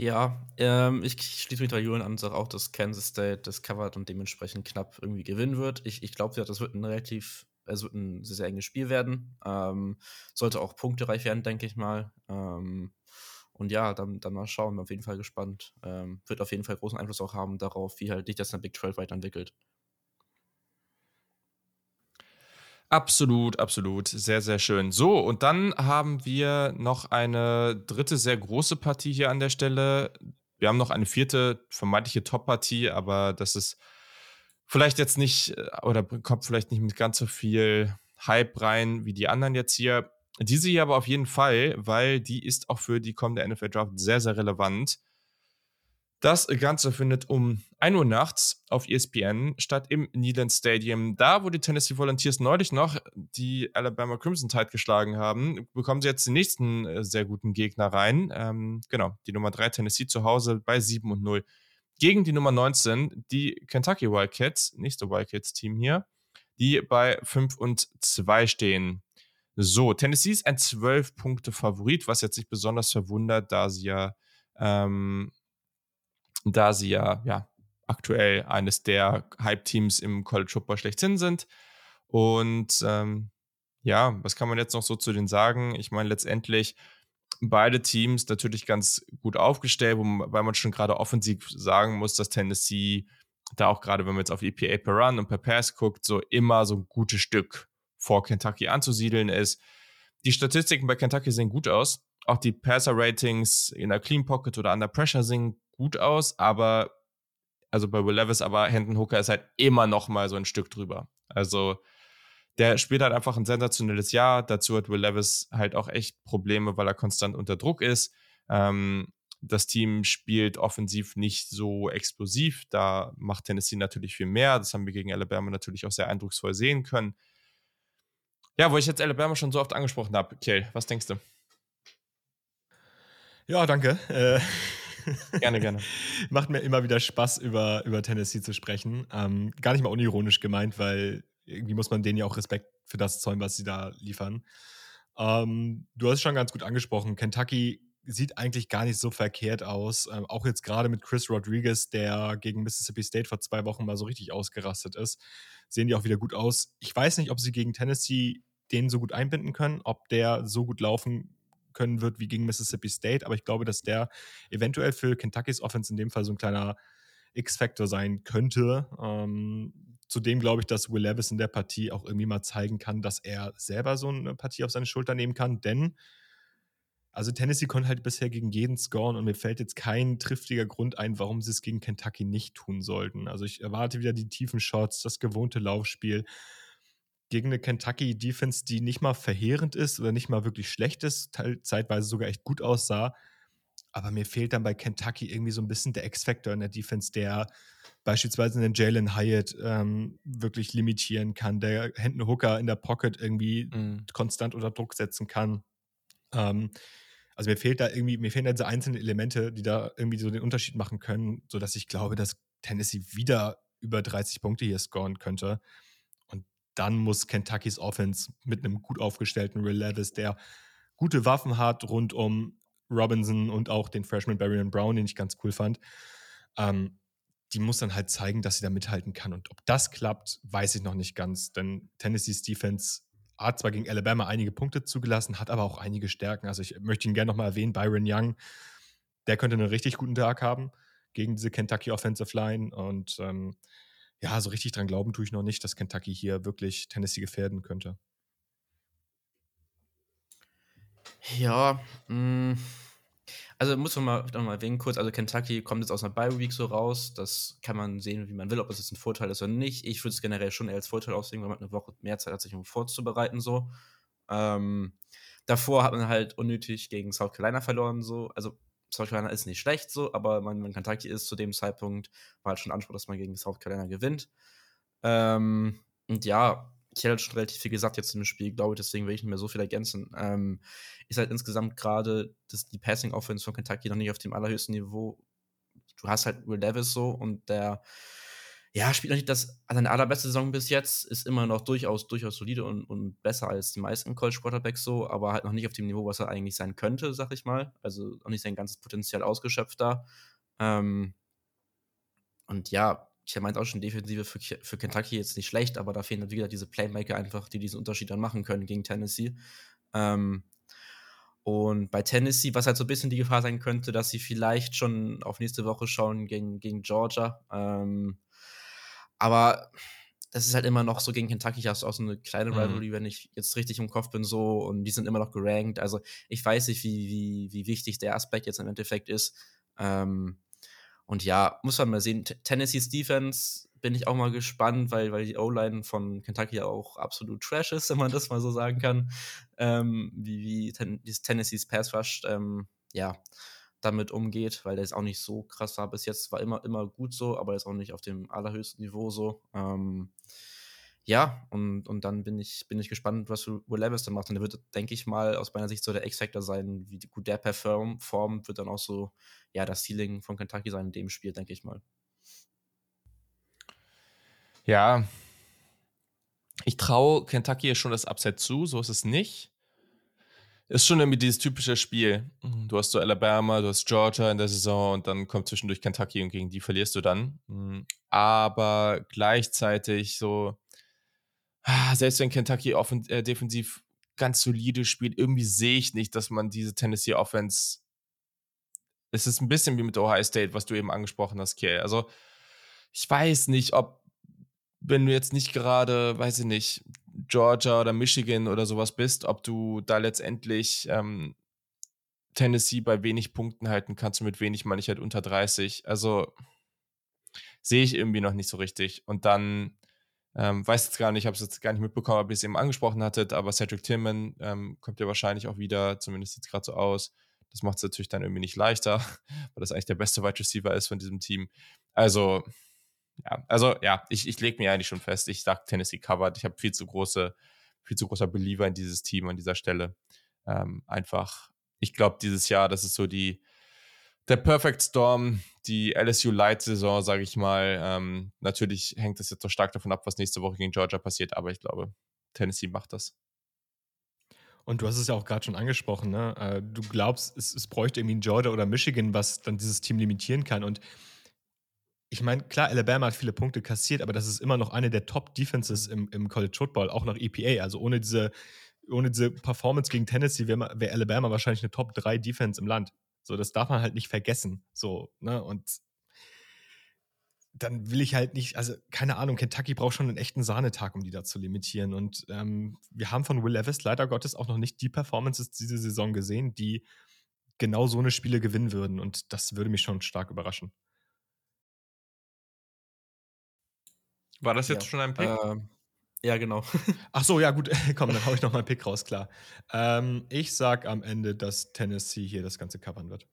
Ja, ähm, ich schließe mich bei Julian an und sage auch, dass Kansas State das covert und dementsprechend knapp irgendwie gewinnen wird. Ich, ich glaube, das wird ein relativ, es wird ein sehr, sehr enges Spiel werden. Ähm, sollte auch punktereich werden, denke ich mal. Ähm, und ja, dann, dann mal schauen, bin auf jeden Fall gespannt. Ähm, wird auf jeden Fall großen Einfluss auch haben darauf, wie halt sich das in der Big 12 weiterentwickelt. Absolut, absolut. Sehr, sehr schön. So, und dann haben wir noch eine dritte sehr große Partie hier an der Stelle. Wir haben noch eine vierte vermeintliche Top-Partie, aber das ist vielleicht jetzt nicht äh, oder kommt vielleicht nicht mit ganz so viel Hype rein wie die anderen jetzt hier. Diese hier aber auf jeden Fall, weil die ist auch für die kommende NFL Draft sehr, sehr relevant. Das Ganze findet um 1 Uhr nachts auf ESPN statt im Neyland Stadium. Da, wo die Tennessee Volunteers neulich noch die Alabama Crimson Tide geschlagen haben, bekommen sie jetzt den nächsten äh, sehr guten Gegner rein. Ähm, genau, die Nummer 3 Tennessee zu Hause bei 7 und 0. Gegen die Nummer 19, die Kentucky Wildcats, nächste Wildcats-Team hier, die bei 5 und 2 stehen. So, Tennessee ist ein 12-Punkte-Favorit, was jetzt nicht besonders verwundert, da sie ja ähm, da sie ja, ja aktuell eines der Hype-Teams im College Football schlechthin sind. Und ähm, ja, was kann man jetzt noch so zu denen sagen? Ich meine, letztendlich beide Teams natürlich ganz gut aufgestellt, weil man schon gerade offensiv sagen muss, dass Tennessee da auch gerade, wenn man jetzt auf EPA per Run und per Pass guckt, so immer so ein gutes Stück vor Kentucky anzusiedeln ist. Die Statistiken bei Kentucky sehen gut aus. Auch die Passer-Ratings in der Clean Pocket oder Under Pressure sehen gut aus, aber also bei Will Levis, aber Hendon Hooker ist halt immer noch mal so ein Stück drüber. Also der spielt halt einfach ein sensationelles Jahr. Dazu hat Will Levis halt auch echt Probleme, weil er konstant unter Druck ist. Ähm, das Team spielt offensiv nicht so explosiv. Da macht Tennessee natürlich viel mehr. Das haben wir gegen Alabama natürlich auch sehr eindrucksvoll sehen können. Ja, wo ich jetzt Alabama schon so oft angesprochen habe, Kiel, was denkst du? Ja, danke. Äh, Gerne, gerne. Macht mir immer wieder Spaß, über, über Tennessee zu sprechen. Ähm, gar nicht mal unironisch gemeint, weil irgendwie muss man denen ja auch Respekt für das zollen, was sie da liefern. Ähm, du hast es schon ganz gut angesprochen. Kentucky sieht eigentlich gar nicht so verkehrt aus. Ähm, auch jetzt gerade mit Chris Rodriguez, der gegen Mississippi State vor zwei Wochen mal so richtig ausgerastet ist, sehen die auch wieder gut aus. Ich weiß nicht, ob sie gegen Tennessee den so gut einbinden können, ob der so gut laufen können wird wie gegen Mississippi State, aber ich glaube, dass der eventuell für Kentuckys Offense in dem Fall so ein kleiner X-Factor sein könnte. Ähm, zudem glaube ich, dass Will Levis in der Partie auch irgendwie mal zeigen kann, dass er selber so eine Partie auf seine Schulter nehmen kann, denn also Tennessee konnte halt bisher gegen jeden scoren und mir fällt jetzt kein triftiger Grund ein, warum sie es gegen Kentucky nicht tun sollten. Also ich erwarte wieder die tiefen Shots, das gewohnte Laufspiel gegen eine Kentucky Defense, die nicht mal verheerend ist oder nicht mal wirklich schlecht ist, zeitweise sogar echt gut aussah. aber mir fehlt dann bei Kentucky irgendwie so ein bisschen der X-Factor in der Defense, der beispielsweise einen Jalen Hyatt ähm, wirklich limitieren kann, der Händen Hooker in der Pocket irgendwie mhm. konstant unter Druck setzen kann. Ähm, also mir fehlt da irgendwie, mir fehlen da diese einzelnen Elemente, die da irgendwie so den Unterschied machen können, sodass ich glaube, dass Tennessee wieder über 30 Punkte hier scoren könnte. Dann muss Kentuckys Offense mit einem gut aufgestellten Will Levis, der gute Waffen hat rund um Robinson und auch den Freshman Barry Brown, den ich ganz cool fand, ähm, die muss dann halt zeigen, dass sie da mithalten kann. Und ob das klappt, weiß ich noch nicht ganz. Denn Tennessees Defense hat zwar gegen Alabama einige Punkte zugelassen, hat aber auch einige Stärken. Also ich möchte ihn gerne nochmal erwähnen, Byron Young, der könnte einen richtig guten Tag haben gegen diese Kentucky Offensive Line. Und ähm, ja, so richtig dran glauben tue ich noch nicht, dass Kentucky hier wirklich Tennessee gefährden könnte. Ja, mh, mm, also muss man mal, noch mal erwähnen kurz, also Kentucky kommt jetzt aus einer Bye-Week so raus, das kann man sehen, wie man will, ob das jetzt ein Vorteil ist oder nicht. Ich würde es generell schon eher als Vorteil aussehen, weil man eine Woche mehr Zeit hat, sich um vorzubereiten so. Ähm, davor hat man halt unnötig gegen South Carolina verloren so, also South Carolina ist nicht schlecht so, aber man, wenn Kentucky ist zu dem Zeitpunkt, war halt schon Anspruch, dass man gegen South Carolina gewinnt. Ähm, und ja, ich hätte halt schon relativ viel gesagt jetzt im Spiel, glaube ich, deswegen will ich nicht mehr so viel ergänzen. Ähm, ist halt insgesamt gerade die Passing Offense von Kentucky noch nicht auf dem allerhöchsten Niveau. Du hast halt Will Davis so und der ja, spielt nicht das seine allerbeste Saison bis jetzt, ist immer noch durchaus, durchaus solide und, und besser als die meisten College Quarterbacks so, aber halt noch nicht auf dem Niveau, was er eigentlich sein könnte, sag ich mal. Also noch nicht sein ganzes Potenzial ausgeschöpft da. Ähm, und ja, ich meinte auch schon, Defensive für, für Kentucky jetzt nicht schlecht, aber da fehlen wieder diese Playmaker einfach, die diesen Unterschied dann machen können gegen Tennessee. Ähm, und bei Tennessee, was halt so ein bisschen die Gefahr sein könnte, dass sie vielleicht schon auf nächste Woche schauen gegen, gegen Georgia. Ähm, aber das ist halt immer noch so gegen Kentucky hast du auch so eine kleine mhm. Rivalry, mhm. wenn ich jetzt richtig im Kopf bin, so und die sind immer noch gerankt. Also ich weiß nicht, wie, wie, wie wichtig der Aspekt jetzt im Endeffekt ist. Ähm, und ja, muss man mal sehen. Tennessees Defense bin ich auch mal gespannt, weil, weil die O-Line von Kentucky ja auch absolut trash ist, wenn man das mal so sagen kann. Ähm, wie wie ten, Tennessees Pass Rush ähm, ja, damit umgeht, weil der ist auch nicht so krass war bis jetzt. War immer, immer gut so, aber ist auch nicht auf dem allerhöchsten Niveau so. Ähm, ja, und, und dann bin ich, bin ich gespannt, was Will Levis dann macht. Und der wird, denke ich mal, aus meiner Sicht so der X-Factor sein, wie gut der performt, wird dann auch so, ja, das Ceiling von Kentucky sein in dem Spiel, denke ich mal. Ja, ich traue Kentucky schon das Upset zu, so ist es nicht. Ist schon irgendwie dieses typische Spiel. Du hast so Alabama, du hast Georgia in der Saison und dann kommt zwischendurch Kentucky und gegen die verlierst du dann. Aber gleichzeitig so, Ah, selbst wenn Kentucky offen, äh, defensiv ganz solide spielt, irgendwie sehe ich nicht, dass man diese Tennessee Offense. Es ist ein bisschen wie mit Ohio State, was du eben angesprochen hast, Kiel. Also, ich weiß nicht, ob, wenn du jetzt nicht gerade, weiß ich nicht, Georgia oder Michigan oder sowas bist, ob du da letztendlich ähm, Tennessee bei wenig Punkten halten kannst und mit wenig meine ich halt unter 30. Also sehe ich irgendwie noch nicht so richtig. Und dann ähm, weiß jetzt gar nicht, ich habe es jetzt gar nicht mitbekommen, ob ihr es eben angesprochen hattet, aber Cedric Tillman ähm, kommt ja wahrscheinlich auch wieder, zumindest sieht es gerade so aus. Das macht es natürlich dann irgendwie nicht leichter, weil das eigentlich der beste Wide Receiver ist von diesem Team. Also, ja, also ja, ich, ich lege mir eigentlich schon fest, ich sage Tennessee covered. Ich habe viel zu große, viel zu großer Believer in dieses Team an dieser Stelle. Ähm, einfach, ich glaube, dieses Jahr, das ist so die, der Perfect Storm, die LSU Light-Saison, sage ich mal. Ähm, natürlich hängt das jetzt so stark davon ab, was nächste Woche gegen Georgia passiert, aber ich glaube, Tennessee macht das. Und du hast es ja auch gerade schon angesprochen, ne? Äh, du glaubst, es, es bräuchte irgendwie ein Georgia oder Michigan, was dann dieses Team limitieren kann. Und ich meine, klar, Alabama hat viele Punkte kassiert, aber das ist immer noch eine der Top-Defenses im, im College Football, auch nach EPA. Also ohne diese, ohne diese Performance gegen Tennessee wäre wär Alabama wahrscheinlich eine Top-3-Defense im Land. So, das darf man halt nicht vergessen. So, ne? Und dann will ich halt nicht, also keine Ahnung, Kentucky braucht schon einen echten Sahnetag, um die da zu limitieren. Und ähm, wir haben von Will Levis leider Gottes auch noch nicht die Performances diese Saison gesehen, die genau so eine Spiele gewinnen würden. Und das würde mich schon stark überraschen. War das jetzt ja. schon ein Pick? Ähm, ja, genau. Ach so, ja, gut. Komm, dann hau ich noch mal einen Pick raus, klar. Ähm, ich sag am Ende, dass Tennessee hier das Ganze covern wird.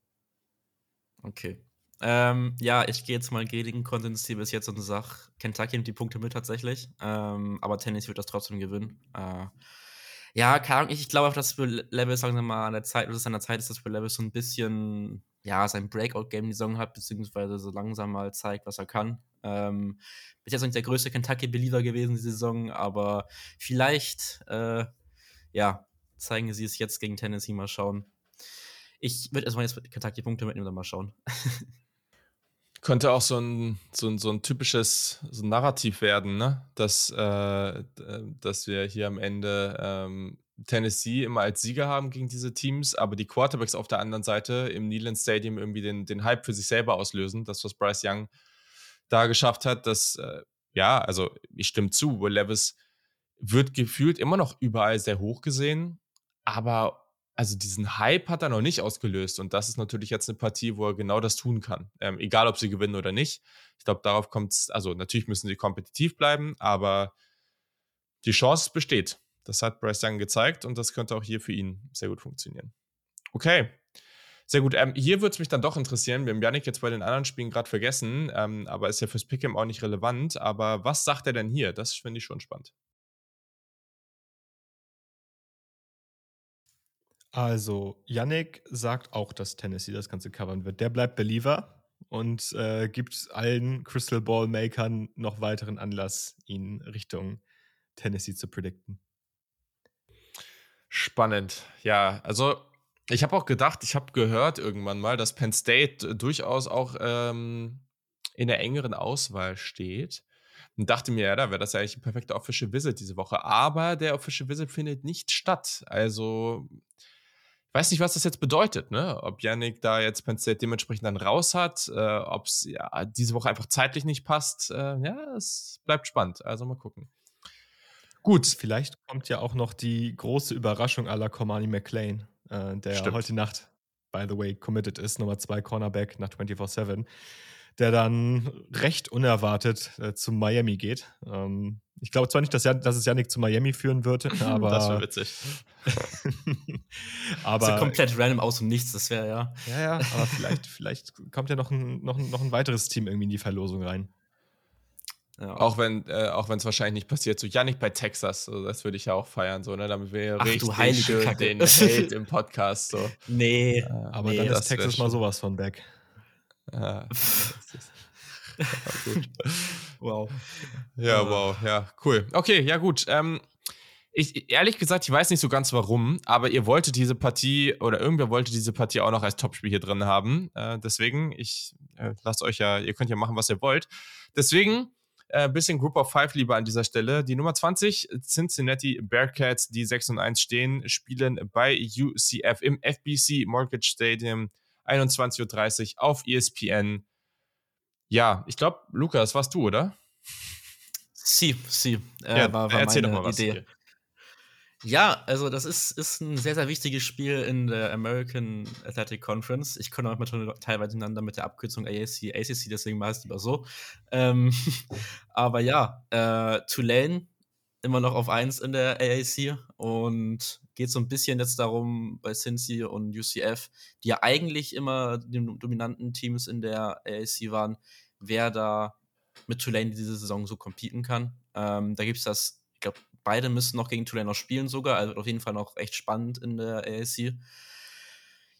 Okay. Ähm, ja, ich gehe jetzt mal gegen Konsens hier bis jetzt und sage, Kentucky nimmt die Punkte mit tatsächlich. Ähm, aber Tennis wird das trotzdem gewinnen. Äh, ja, keine Ahnung, ich, ich glaube auch, dass Level, sagen wir mal, an der Zeit, oder es an der Zeit ist, dass Level so ein bisschen, ja, sein Breakout-Game die Saison hat, beziehungsweise so langsam mal zeigt, was er kann. Ähm, bis jetzt noch nicht der größte Kentucky-Believer gewesen die Saison, aber vielleicht, äh, ja, zeigen sie es jetzt gegen Tennessee mal schauen. Ich würde erstmal jetzt Kentucky-Punkte mitnehmen, dann mal schauen. Könnte auch so ein, so ein, so ein typisches so ein Narrativ werden, ne? Dass, äh, dass wir hier am Ende ähm, Tennessee immer als Sieger haben gegen diese Teams, aber die Quarterbacks auf der anderen Seite im Neyland Stadium irgendwie den, den Hype für sich selber auslösen. Das, was Bryce Young da geschafft hat, dass, äh, ja, also ich stimme zu, Will Levis wird gefühlt immer noch überall sehr hoch gesehen, aber also diesen Hype hat er noch nicht ausgelöst. Und das ist natürlich jetzt eine Partie, wo er genau das tun kann. Ähm, egal, ob sie gewinnen oder nicht. Ich glaube, darauf kommt es, also natürlich müssen sie kompetitiv bleiben, aber die Chance besteht. Das hat Bryce Young gezeigt und das könnte auch hier für ihn sehr gut funktionieren. Okay. Sehr gut. Ähm, hier würde es mich dann doch interessieren. Wir haben Janik jetzt bei den anderen Spielen gerade vergessen, ähm, aber ist ja fürs Pick'em auch nicht relevant. Aber was sagt er denn hier? Das finde ich schon spannend. Also, Yannick sagt auch, dass Tennessee das Ganze covern wird. Der bleibt Believer und äh, gibt allen Crystal Ball Makern noch weiteren Anlass, ihn Richtung Tennessee zu predikten. Spannend. Ja, also ich habe auch gedacht, ich habe gehört irgendwann mal, dass Penn State durchaus auch ähm, in der engeren Auswahl steht. Und dachte mir, ja, da wäre das ja eigentlich ein perfekter Official Visit diese Woche. Aber der Official Visit findet nicht statt. Also weiß nicht, was das jetzt bedeutet, ne? Ob Yannick da jetzt Penn State dementsprechend dann raus hat, äh, ob es ja, diese Woche einfach zeitlich nicht passt. Äh, ja, es bleibt spannend. Also mal gucken. Gut. Vielleicht kommt ja auch noch die große Überraschung aller Comani McLean, äh, der Stimmt. heute Nacht, by the way, committed ist, Nummer 2 Cornerback nach 24-7 der dann recht unerwartet äh, zu Miami geht. Ähm, ich glaube zwar nicht, dass, dass es Yannick zu Miami führen würde, aber. das wäre witzig. aber. So komplett random aus dem Nichts, das wäre ja. Ja, ja, aber vielleicht, vielleicht kommt ja noch ein, noch, ein, noch ein weiteres Team irgendwie in die Verlosung rein. Ja. Auch wenn äh, es wahrscheinlich nicht passiert. So Yannick bei Texas, so, das würde ich ja auch feiern, so, ne? Damit wir Ach, richtig schön den Hate im Podcast. So. Nee. Aber nee, dann ist Texas mal sowas von back. Ja. wow. Ja, wow, ja, cool. Okay, ja, gut. Ähm, ich, ehrlich gesagt, ich weiß nicht so ganz warum, aber ihr wolltet diese Partie oder irgendwer wollte diese Partie auch noch als Topspiel hier drin haben. Äh, deswegen, ich äh, lasst euch ja, ihr könnt ja machen, was ihr wollt. Deswegen, äh, bisschen Group of Five lieber an dieser Stelle. Die Nummer 20, Cincinnati Bearcats, die 6 und 1 stehen, spielen bei UCF im FBC Mortgage Stadium 21.30 Uhr auf ESPN. Ja, ich glaube, Lukas, warst du, oder? Sie, sie. Äh, ja, war, war erzähl doch mal was. Idee. Ja, also das ist, ist ein sehr, sehr wichtiges Spiel in der American Athletic Conference. Ich komme auch mal teilweise ineinander mit der Abkürzung AAC, ACC, deswegen war es lieber so. Ähm, aber ja, äh, Tulane immer noch auf 1 in der AAC und geht so ein bisschen jetzt darum bei Cincy und UCF, die ja eigentlich immer die dominanten Teams in der AAC waren, wer da mit Tulane diese Saison so competen kann. Ähm, da gibt es das, ich glaube, beide müssen noch gegen Tulane noch spielen sogar, also auf jeden Fall noch echt spannend in der AAC.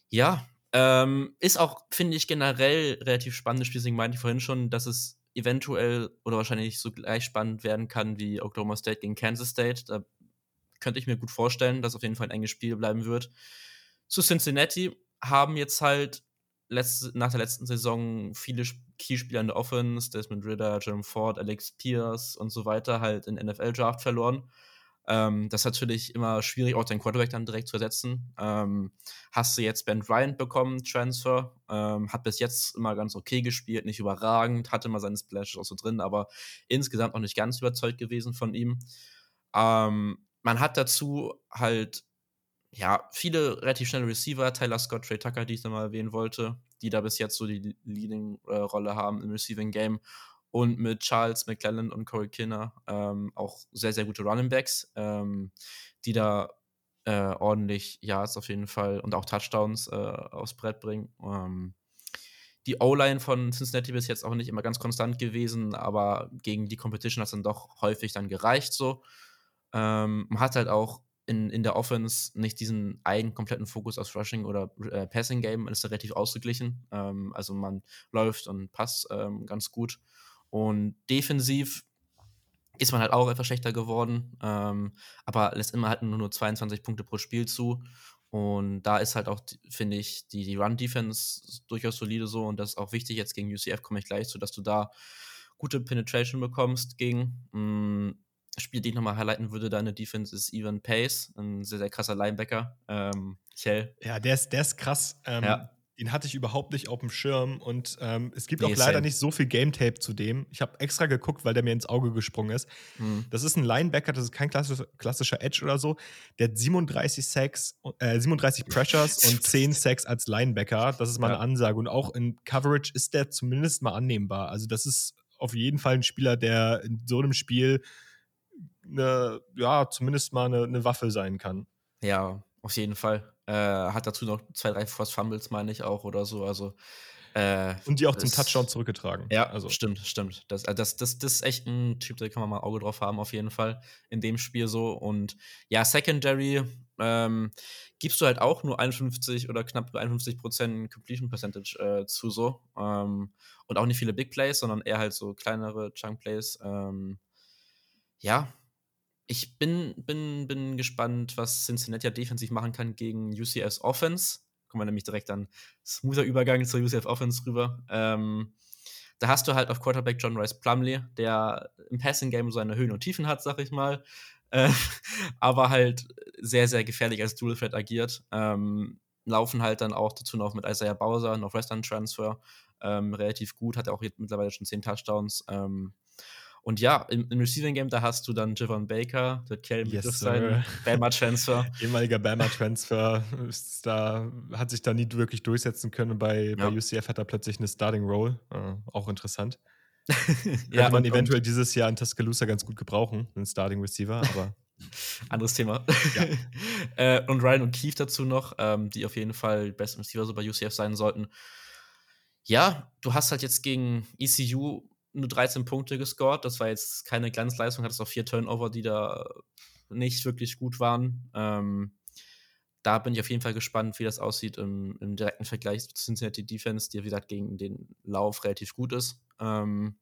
Ja, ähm, ist auch, finde ich, generell relativ spannendes Spiel, deswegen meinte ich vorhin schon, dass es eventuell oder wahrscheinlich so gleich spannend werden kann wie Oklahoma State gegen Kansas State. Da könnte ich mir gut vorstellen, dass auf jeden Fall ein enges Spiel bleiben wird. Zu Cincinnati haben jetzt halt letzte, nach der letzten Saison viele Keyspieler in der Offense, Desmond Ritter, Jerome Ford, Alex Pierce und so weiter, halt in NFL-Draft verloren. Ähm, das ist natürlich immer schwierig, auch deinen Quarterback dann direkt zu ersetzen. Ähm, hast du jetzt Ben Bryant bekommen, Transfer, ähm, hat bis jetzt immer ganz okay gespielt, nicht überragend, hatte mal seine Splashes auch so drin, aber insgesamt auch nicht ganz überzeugt gewesen von ihm. Ähm, man hat dazu halt ja, viele relativ schnelle Receiver, Tyler Scott, Trey Tucker, die ich da mal erwähnen wollte, die da bis jetzt so die Leading-Rolle äh, haben im Receiving Game und mit Charles McClellan und Corey Kinner ähm, auch sehr, sehr gute Running Backs, ähm, die da äh, ordentlich Yards auf jeden Fall und auch Touchdowns äh, aufs Brett bringen. Ähm, die O-Line von Cincinnati bis jetzt auch nicht immer ganz konstant gewesen, aber gegen die Competition hat es dann doch häufig dann gereicht so. Ähm, man hat halt auch in, in der Offense nicht diesen einen kompletten Fokus auf Rushing oder äh, Passing Game. Man ist da relativ ausgeglichen. Ähm, also man läuft und passt ähm, ganz gut. Und defensiv ist man halt auch etwas schlechter geworden, ähm, aber lässt immer halt nur, nur 22 Punkte pro Spiel zu. Und da ist halt auch, finde ich, die, die Run-Defense durchaus solide so und das ist auch wichtig. Jetzt gegen UCF komme ich gleich zu, dass du da gute Penetration bekommst gegen. Mh, mm, Spiel, den ich nochmal highlighten würde, deine Defense ist Evan Pace, ein sehr, sehr krasser Linebacker. Ähm, Chell. Ja, der ist, der ist krass. Ähm, ja. Den hatte ich überhaupt nicht auf dem Schirm und ähm, es gibt nee, auch leider same. nicht so viel Game Tape zu dem. Ich habe extra geguckt, weil der mir ins Auge gesprungen ist. Mhm. Das ist ein Linebacker, das ist kein klassischer, klassischer Edge oder so. Der hat 37 Sacks, äh, 37 Pressures und 10 Sacks als Linebacker. Das ist mal ja. eine Ansage. Und auch in Coverage ist der zumindest mal annehmbar. Also, das ist auf jeden Fall ein Spieler, der in so einem Spiel eine, ja, zumindest mal eine, eine Waffe sein kann. Ja, auf jeden Fall. Äh, hat dazu noch zwei, drei Force Fumbles, meine ich auch, oder so. Also, äh, und die auch zum Touchdown zurückgetragen. Ja, also. stimmt, stimmt. Das, äh, das, das, das ist echt ein Typ, da kann man mal Auge drauf haben, auf jeden Fall, in dem Spiel so. Und ja, Secondary ähm, gibst du halt auch nur 51 oder knapp 51 Prozent Completion Percentage äh, zu so. Ähm, und auch nicht viele Big Plays, sondern eher halt so kleinere Chunk Plays. Ähm, ja, ich bin, bin, bin gespannt, was Cincinnati defensiv machen kann gegen UCFs Offense. Kommen wir nämlich direkt an smoother Übergang zur UCF Offense rüber. Ähm, da hast du halt auf Quarterback John Rice Plumley, der im Passing Game seine Höhen und Tiefen hat, sag ich mal. Äh, aber halt sehr, sehr gefährlich als Dual Threat agiert. Ähm, laufen halt dann auch dazu noch mit Isaiah Bowser, noch Western Transfer. Ähm, relativ gut, hat er auch jetzt mittlerweile schon 10 Touchdowns. Ähm, und ja, im, im Receiving Game, da hast du dann Javon Baker, der Kelvin yes, sein Bama Transfer. Ehemaliger Bama Transfer. da hat sich da nie wirklich durchsetzen können. Bei, ja. bei UCF hat er plötzlich eine Starting Role. Äh, auch interessant. ja, Könnte man eventuell dieses Jahr in Tuscaloosa ganz gut gebrauchen, einen Starting Receiver, aber. Anderes Thema. Ja. äh, und Ryan und Keith dazu noch, ähm, die auf jeden Fall besten Receiver so bei UCF sein sollten. Ja, du hast halt jetzt gegen ECU nur 13 Punkte gescored. Das war jetzt keine Glanzleistung, hattest auch vier Turnover, die da nicht wirklich gut waren. Ähm, da bin ich auf jeden Fall gespannt, wie das aussieht im, im direkten Vergleich zu Cincinnati Defense, die wie gesagt gegen den Lauf relativ gut ist. Ähm,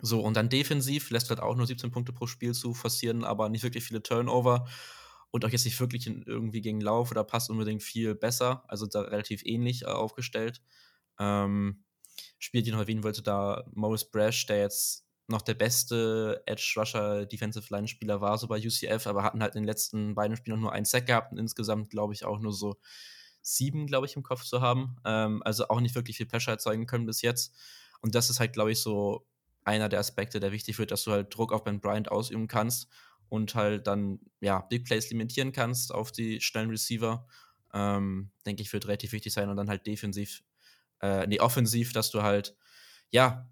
so, und dann defensiv lässt halt auch nur 17 Punkte pro Spiel zu forcieren, aber nicht wirklich viele Turnover und auch jetzt nicht wirklich irgendwie gegen Lauf oder Pass unbedingt viel besser, also da relativ ähnlich äh, aufgestellt. Ähm, Spiel, die ich noch erwähnen wollte, da Morris Brash, der jetzt noch der beste Edge Rusher Defensive Line Spieler war, so bei UCF, aber hatten halt in den letzten beiden Spielen nur einen Sack gehabt und insgesamt, glaube ich, auch nur so sieben, glaube ich, im Kopf zu haben. Ähm, also auch nicht wirklich viel Pressure erzeugen können bis jetzt. Und das ist halt, glaube ich, so einer der Aspekte, der wichtig wird, dass du halt Druck auf Ben Bryant ausüben kannst und halt dann, ja, Big Plays limitieren kannst auf die schnellen Receiver. Ähm, denke ich, wird relativ wichtig sein und dann halt defensiv äh, nee, offensiv, dass du halt, ja,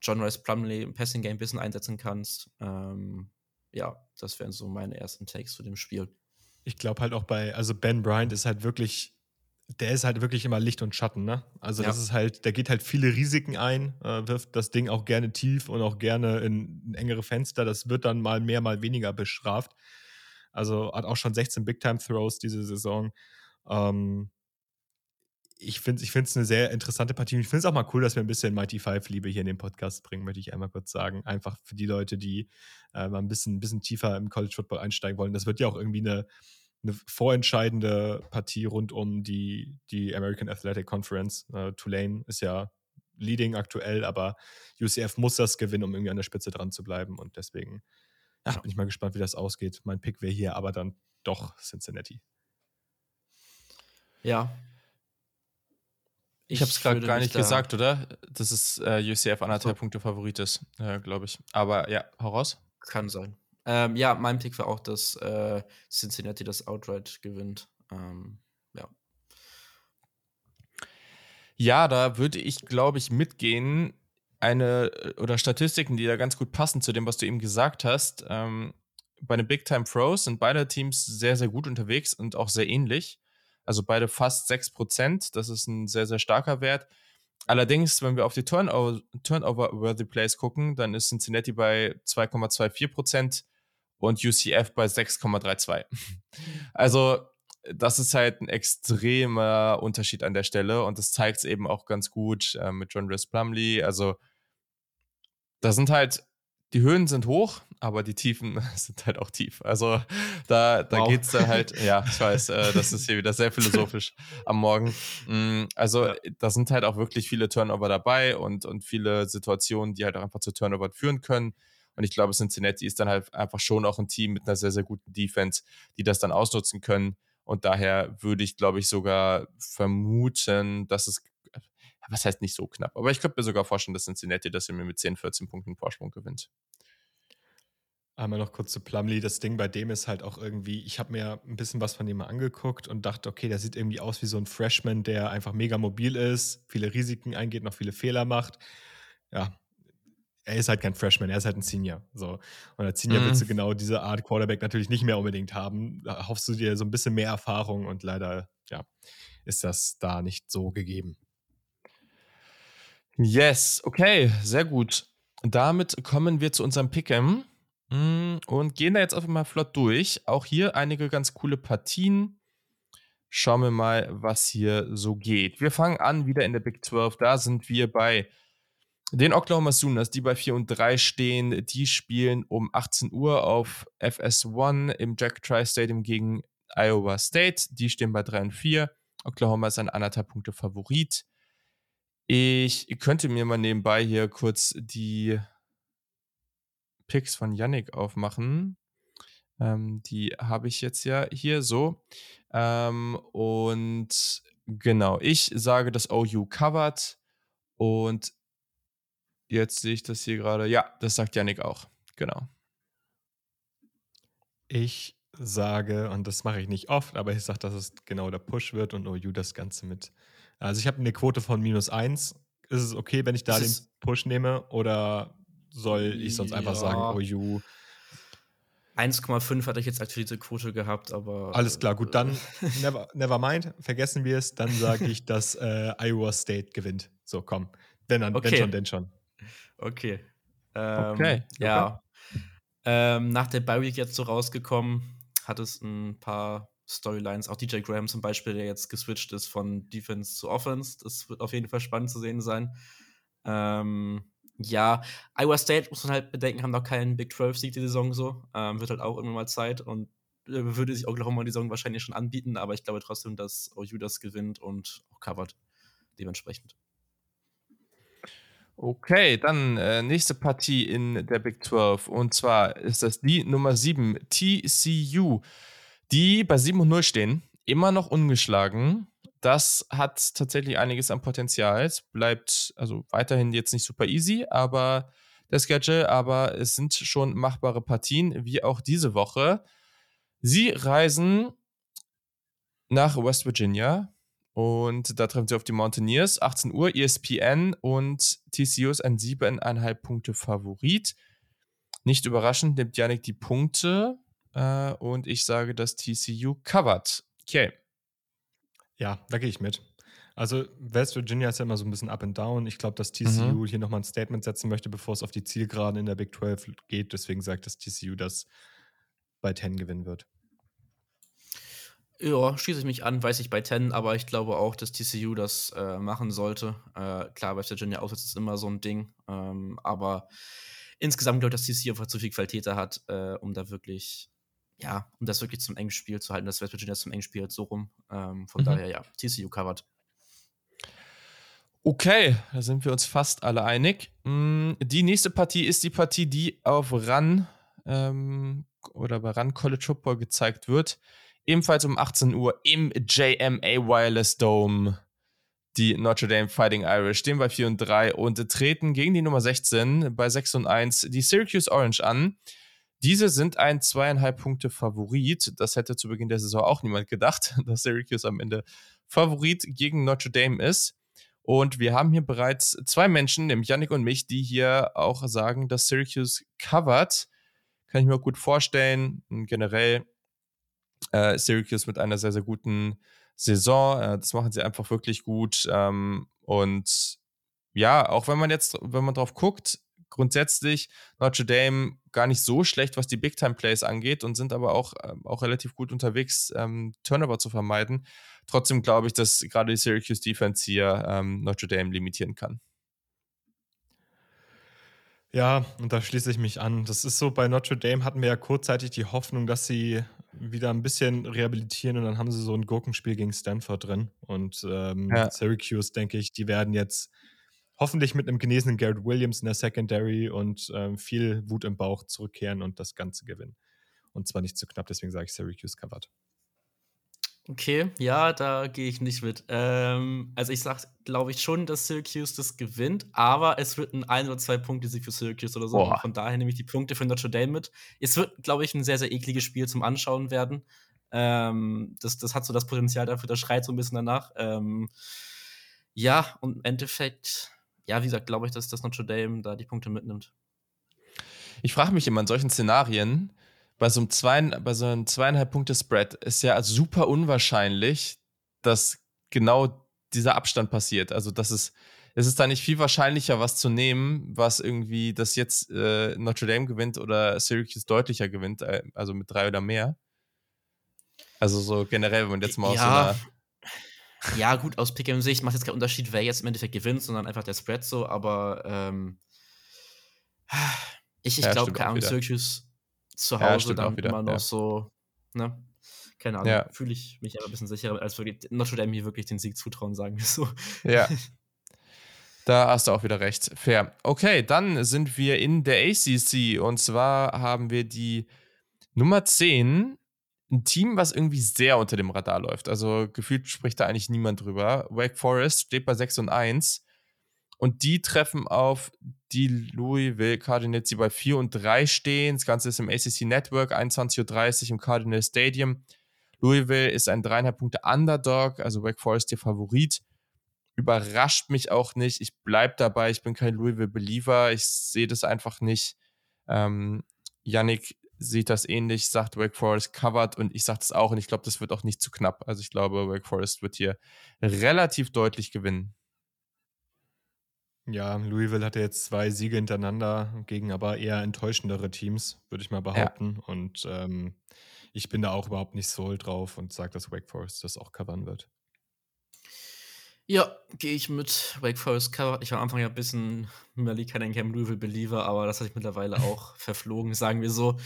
John Rice Plumley im Passing Game ein bisschen einsetzen kannst. Ähm, ja, das wären so meine ersten Takes zu dem Spiel. Ich glaube halt auch bei, also Ben Bryant ist halt wirklich, der ist halt wirklich immer Licht und Schatten, ne? Also ja. das ist halt, der geht halt viele Risiken ein, äh, wirft das Ding auch gerne tief und auch gerne in, in engere Fenster. Das wird dann mal mehr, mal weniger bestraft. Also hat auch schon 16 Big Time Throws diese Saison. Ähm, ich finde es eine sehr interessante Partie. Und ich finde es auch mal cool, dass wir ein bisschen Mighty Five-Liebe hier in den Podcast bringen, möchte ich einmal kurz sagen. Einfach für die Leute, die äh, mal ein bisschen, ein bisschen tiefer im College Football einsteigen wollen. Das wird ja auch irgendwie eine, eine vorentscheidende Partie rund um die, die American Athletic Conference. Äh, Tulane ist ja leading aktuell, aber UCF muss das gewinnen, um irgendwie an der Spitze dran zu bleiben. Und deswegen ja, bin ich mal gespannt, wie das ausgeht. Mein Pick wäre hier aber dann doch Cincinnati. Ja, ich, habe es gerade gar nicht gesagt, oder? Das ist äh, UCF anderthalb so. Punkte Favorit ist, äh, glaube ich. Aber ja, hau raus. Kann sein. Ähm, ja, mein Pick war auch, dass äh, Cincinnati das Outright gewinnt. Ähm, ja. Ja, da würde ich, glaube ich, mitgehen. Eine äh, oder Statistiken, die da ganz gut passen zu dem, was du eben gesagt hast. Ähm, bei den Big Time Pros sind beide Teams sehr, sehr gut unterwegs und auch sehr ähnlich. Also beide fast 6 Prozent. Das ist ein sehr, sehr starker Wert. allerdings, wenn wir auf die Turnover-Worthy Plays gucken, dann ist Cincinnati bei 2,24 Prozent und UCF bei 6,32. Also das ist halt ein extremer Unterschied an der Stelle und das zeigt es eben auch ganz gut äh, mit John Rhys Plumley. Also da sind halt, die Höhen sind hoch, aber die Tiefen sind halt auch tief. Also da, da wow. geht es dann halt, ja, ich weiß, äh, das ist hier wieder sehr philosophisch am Morgen. Mm, also ja. da sind halt auch wirklich viele Turnover dabei und, und viele Situationen, die halt auch einfach zu Turnover führen können. Und ich glaube, Cincinnati ist dann halt einfach schon auch ein Team mit einer sehr, sehr guten Defense, die das dann ausnutzen können. Und daher würde ich, glaube ich, sogar vermuten, dass es, was heißt nicht so knapp, aber ich könnte mir sogar vorstellen, dass Cincinnati das mir mit 10, 14 Punkten Vorsprung gewinnt. Einmal noch kurz zu Plumlee. Das Ding bei dem ist halt auch irgendwie, ich habe mir ein bisschen was von dem mal angeguckt und dachte, okay, der sieht irgendwie aus wie so ein Freshman, der einfach mega mobil ist, viele Risiken eingeht, noch viele Fehler macht. Ja, er ist halt kein Freshman, er ist halt ein Senior. So. Und als Senior mhm. willst du genau diese Art Quarterback natürlich nicht mehr unbedingt haben. Da hoffst du dir so ein bisschen mehr Erfahrung und leider, ja, ist das da nicht so gegeben. Yes, okay, sehr gut. Damit kommen wir zu unserem Pick'em mm, und gehen da jetzt einfach mal flott durch. Auch hier einige ganz coole Partien. Schauen wir mal, was hier so geht. Wir fangen an wieder in der Big 12. Da sind wir bei den Oklahoma Sooners, die bei 4 und 3 stehen, die spielen um 18 Uhr auf FS1 im Jack Tri Stadium gegen Iowa State. Die stehen bei 3 und 4. Oklahoma ist ein anderthalb Punkte Favorit. Ich könnte mir mal nebenbei hier kurz die Picks von Yannick aufmachen. Ähm, die habe ich jetzt ja hier so. Ähm, und genau, ich sage, dass OU covered und Jetzt sehe ich das hier gerade. Ja, das sagt Yannick auch. Genau. Ich sage, und das mache ich nicht oft, aber ich sage, dass es genau der Push wird und OU das Ganze mit. Also ich habe eine Quote von minus 1. Ist es okay, wenn ich da den Push nehme? Oder soll ich sonst ja. einfach sagen, OU 1,5 hatte ich jetzt als diese Quote gehabt, aber. Alles klar, gut, dann never, never mind, vergessen wir es. Dann sage ich, dass äh, Iowa State gewinnt. So, komm. Wenn, dann, okay. wenn schon, denn schon. Okay. Ähm, okay. Ja. Ähm, nach der Bi-Week jetzt so rausgekommen, hat es ein paar Storylines. Auch DJ Graham zum Beispiel, der jetzt geswitcht ist von Defense zu Offense. Das wird auf jeden Fall spannend zu sehen sein. Ähm, ja, Iowa State muss man halt bedenken, haben noch keinen Big 12-Sieg die Saison so. Ähm, wird halt auch irgendwann mal Zeit und äh, würde sich Oklahoma die Saison wahrscheinlich schon anbieten, aber ich glaube trotzdem, dass OU das gewinnt und auch covert dementsprechend. Okay, dann äh, nächste Partie in der Big 12. Und zwar ist das die Nummer 7, TCU, die bei 7 und 0 stehen, immer noch ungeschlagen. Das hat tatsächlich einiges an Potenzial. Es bleibt also weiterhin jetzt nicht super easy, aber der Schedule, aber es sind schon machbare Partien, wie auch diese Woche. Sie reisen nach West Virginia und da treffen sie auf die Mountaineers. 18 Uhr, ESPN und TCU ist ein 7,5 Punkte Favorit. Nicht überraschend nimmt Yannick die Punkte äh, und ich sage, dass TCU covert. Okay. Ja, da gehe ich mit. Also West Virginia ist ja immer so ein bisschen up and down. Ich glaube, dass TCU mhm. hier nochmal ein Statement setzen möchte, bevor es auf die Zielgeraden in der Big 12 geht. Deswegen sagt dass TCU das bei 10 gewinnen wird. Ja, schließe ich mich an, weiß ich bei 10, aber ich glaube auch, dass TCU das äh, machen sollte. Äh, klar, West Virginia auswärts ist immer so ein Ding, ähm, aber insgesamt glaube ich, dass TCU einfach zu viel Qualität hat, äh, um da wirklich, ja, um das wirklich zum engen Spiel zu halten, dass West Virginia zum engen Spiel hat, so rum. Ähm, von mhm. daher, ja, TCU covered. Okay, da sind wir uns fast alle einig. Mm, die nächste Partie ist die Partie, die auf RAN ähm, oder bei RAN College Football gezeigt wird ebenfalls um 18 Uhr im JMA Wireless Dome. Die Notre Dame Fighting Irish stehen bei 4 und 3 und treten gegen die Nummer 16 bei 6 und 1 die Syracuse Orange an. Diese sind ein zweieinhalb Punkte Favorit. Das hätte zu Beginn der Saison auch niemand gedacht, dass Syracuse am Ende Favorit gegen Notre Dame ist. Und wir haben hier bereits zwei Menschen, nämlich Yannick und mich, die hier auch sagen, dass Syracuse covert. Kann ich mir gut vorstellen. Generell äh, Syracuse mit einer sehr, sehr guten Saison. Äh, das machen sie einfach wirklich gut. Ähm, und ja, auch wenn man jetzt, wenn man drauf guckt, grundsätzlich Notre Dame gar nicht so schlecht, was die Big-Time-Plays angeht und sind aber auch, äh, auch relativ gut unterwegs, ähm, Turnover zu vermeiden. Trotzdem glaube ich, dass gerade die Syracuse Defense hier ähm, Notre Dame limitieren kann. Ja, und da schließe ich mich an. Das ist so, bei Notre Dame hatten wir ja kurzzeitig die Hoffnung, dass sie wieder ein bisschen rehabilitieren und dann haben sie so ein Gurkenspiel gegen Stanford drin. Und ähm, ja. Syracuse, denke ich, die werden jetzt hoffentlich mit einem genesenen Garrett Williams in der Secondary und ähm, viel Wut im Bauch zurückkehren und das Ganze gewinnen. Und zwar nicht zu knapp, deswegen sage ich Syracuse covered. Okay, ja, da gehe ich nicht mit. Ähm, also ich sage, glaube ich schon, dass Syracuse das gewinnt, aber es wird ein ein oder zwei Punkte Sieg für Syracuse oder so. Boah. Von daher nehme ich die Punkte für Notre Dame mit. Es wird, glaube ich, ein sehr, sehr ekliges Spiel zum Anschauen werden. Ähm, das, das hat so das Potenzial dafür, das schreit so ein bisschen danach. Ähm, ja, und im Endeffekt, ja, wie gesagt, glaube ich, dass, dass Notre Dame da die Punkte mitnimmt. Ich frage mich immer in solchen Szenarien, bei so einem, zwei, bei so einem zweieinhalb Punkte Spread ist ja super unwahrscheinlich, dass genau dieser Abstand passiert. Also, dass es, es ist da nicht viel wahrscheinlicher, was zu nehmen, was irgendwie, dass jetzt äh, Notre Dame gewinnt oder Syracuse deutlicher gewinnt, äh, also mit drei oder mehr. Also so generell, wenn man jetzt mal ja. aus so einer ja, gut, aus Pick'em-Sicht macht jetzt keinen Unterschied, wer jetzt im Endeffekt gewinnt, sondern einfach der Spread so, aber ähm, ich, ich ja, glaube, keine Ahnung, Syracuse zu Hause ja, dann wieder, immer noch ja. so, ne? Keine Ahnung, ja. fühle ich mich aber ein bisschen sicherer, als wirklich Notre Dame hier wirklich den Sieg zutrauen, sagen wir so. Ja. Da hast du auch wieder recht. Fair. Okay, dann sind wir in der ACC und zwar haben wir die Nummer 10, ein Team, was irgendwie sehr unter dem Radar läuft. Also gefühlt spricht da eigentlich niemand drüber. Wake Forest steht bei 6 und 1 und die treffen auf die Louisville Cardinals, die bei 4 und 3 stehen. Das Ganze ist im ACC Network, 21.30 Uhr im Cardinal Stadium. Louisville ist ein dreieinhalb Punkte Underdog, also Wake Forest der Favorit. Überrascht mich auch nicht. Ich bleibe dabei. Ich bin kein Louisville-Believer. Ich sehe das einfach nicht. Ähm, Yannick sieht das ähnlich, sagt Wake Forest covered und ich sage das auch und ich glaube, das wird auch nicht zu knapp. Also ich glaube, Wake Forest wird hier relativ deutlich gewinnen. Ja, Louisville hatte jetzt zwei Siege hintereinander gegen aber eher enttäuschendere Teams, würde ich mal behaupten. Ja. Und ähm, ich bin da auch überhaupt nicht sold drauf und sage, dass Wake Forest das auch covern wird. Ja, gehe ich mit Wake Forest cover. Ich war am Anfang ja ein bisschen Malik Cunningham Louisville Believer, aber das hatte ich mittlerweile auch verflogen, sagen wir so.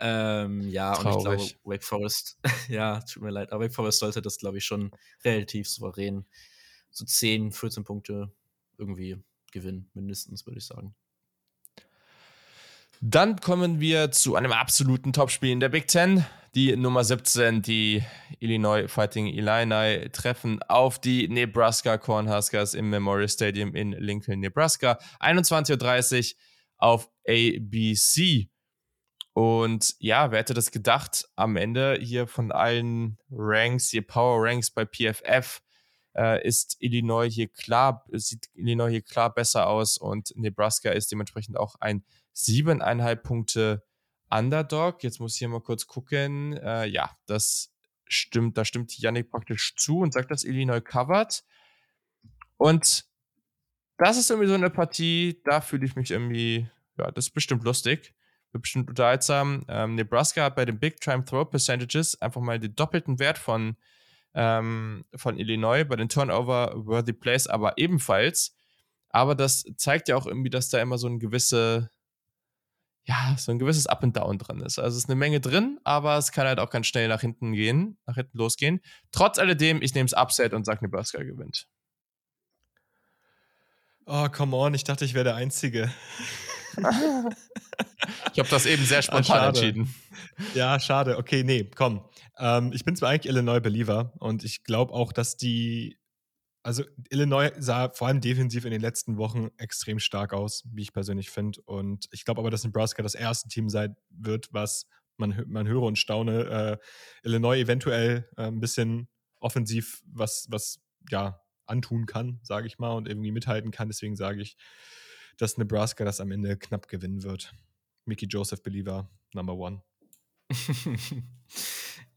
Ähm, ja, Traurig. und ich glaube, Wake Forest, ja, tut mir leid, aber Wake Forest sollte das, glaube ich, schon relativ souverän. So 10, 14 Punkte irgendwie gewinnen, mindestens, würde ich sagen. Dann kommen wir zu einem absoluten Topspiel in der Big Ten. Die Nummer 17, die Illinois Fighting Illini, treffen auf die Nebraska Cornhuskers im Memorial Stadium in Lincoln, Nebraska. 21.30 Uhr auf ABC. Und ja, wer hätte das gedacht? Am Ende hier von allen Ranks, hier Power Ranks bei PFF, äh, ist Illinois hier klar, sieht Illinois hier klar besser aus und Nebraska ist dementsprechend auch ein siebeneinhalb Punkte Underdog. Jetzt muss ich hier mal kurz gucken. Äh, ja, das stimmt, da stimmt Yannick praktisch zu und sagt, dass Illinois covert. Und das ist irgendwie so eine Partie, da fühle ich mich irgendwie, ja, das ist bestimmt lustig, wird bestimmt unterhaltsam. Ähm, Nebraska hat bei den Big Time Throw Percentages einfach mal den doppelten Wert von ähm, von Illinois bei den Turnover-Worthy Plays aber ebenfalls. Aber das zeigt ja auch irgendwie, dass da immer so ein gewisse, ja, so ein gewisses Up and Down drin ist. Also es ist eine Menge drin, aber es kann halt auch ganz schnell nach hinten gehen, nach hinten losgehen. Trotz alledem, ich nehme es Upset und sage, Nebraska gewinnt. Oh, come on, ich dachte, ich wäre der Einzige. ich habe das eben sehr spontan ah, entschieden. Ja, schade. Okay, nee, komm. Ähm, ich bin zwar eigentlich Illinois-Believer und ich glaube auch, dass die, also Illinois sah vor allem defensiv in den letzten Wochen extrem stark aus, wie ich persönlich finde. Und ich glaube aber, dass Nebraska das erste Team sein wird, was man, man höre und staune, äh, Illinois eventuell äh, ein bisschen offensiv was, was ja antun kann, sage ich mal, und irgendwie mithalten kann. Deswegen sage ich, dass Nebraska das am Ende knapp gewinnen wird. Mickey Joseph Believer, Number One.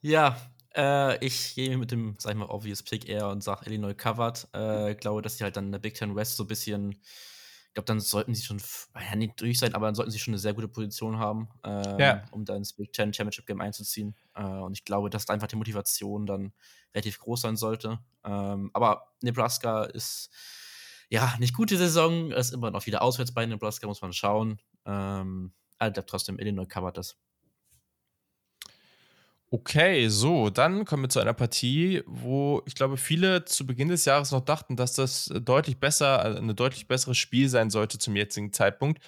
ja, Äh, ich gehe mit dem, sag ich mal, obvious Pick eher und sage Illinois covered. Äh, glaube, dass sie halt dann in der Big Ten West so ein bisschen, ich glaube, dann sollten sie schon, ja, nicht durch sein, aber dann sollten sie schon eine sehr gute Position haben, ähm, Ja. um da ins Big Ten Championship Game einzuziehen. Äh, und ich glaube, dass da einfach die Motivation dann relativ groß sein sollte. Ähm, aber Nebraska ist ja nicht gute Saison, ist immer noch wieder auswärts bei Nebraska, muss man schauen. Ähm, aber ich glaube trotzdem, Illinois covert das. Okay, so, dann kommen wir zu einer Partie, wo ich glaube, viele zu Beginn des Jahres noch dachten, dass das deutlich besser, eine deutlich bessere Spiel sein sollte zum jetzigen Zeitpunkt.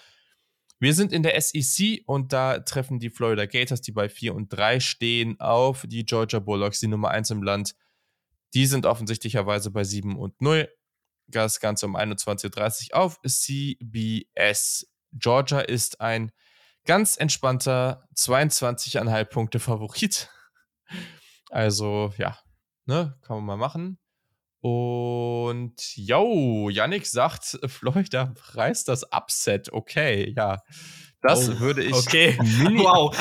Wir sind in der SEC und da treffen die Florida Gators, die bei 4 und 3 stehen, auf die Georgia Bulldogs, die Nummer 1 im Land. Die sind offensichtlicherweise bei 7 und 0. Das Ganze um 21.30 Uhr auf CBS. Georgia ist ein ganz entspannter 22,5 Punkte Favorit. Also, ja, ne, kann man mal machen. Und, yo, Yannick sagt, Florida reißt das Upset. Okay, ja. Das Oh, würde ich Okay, wow.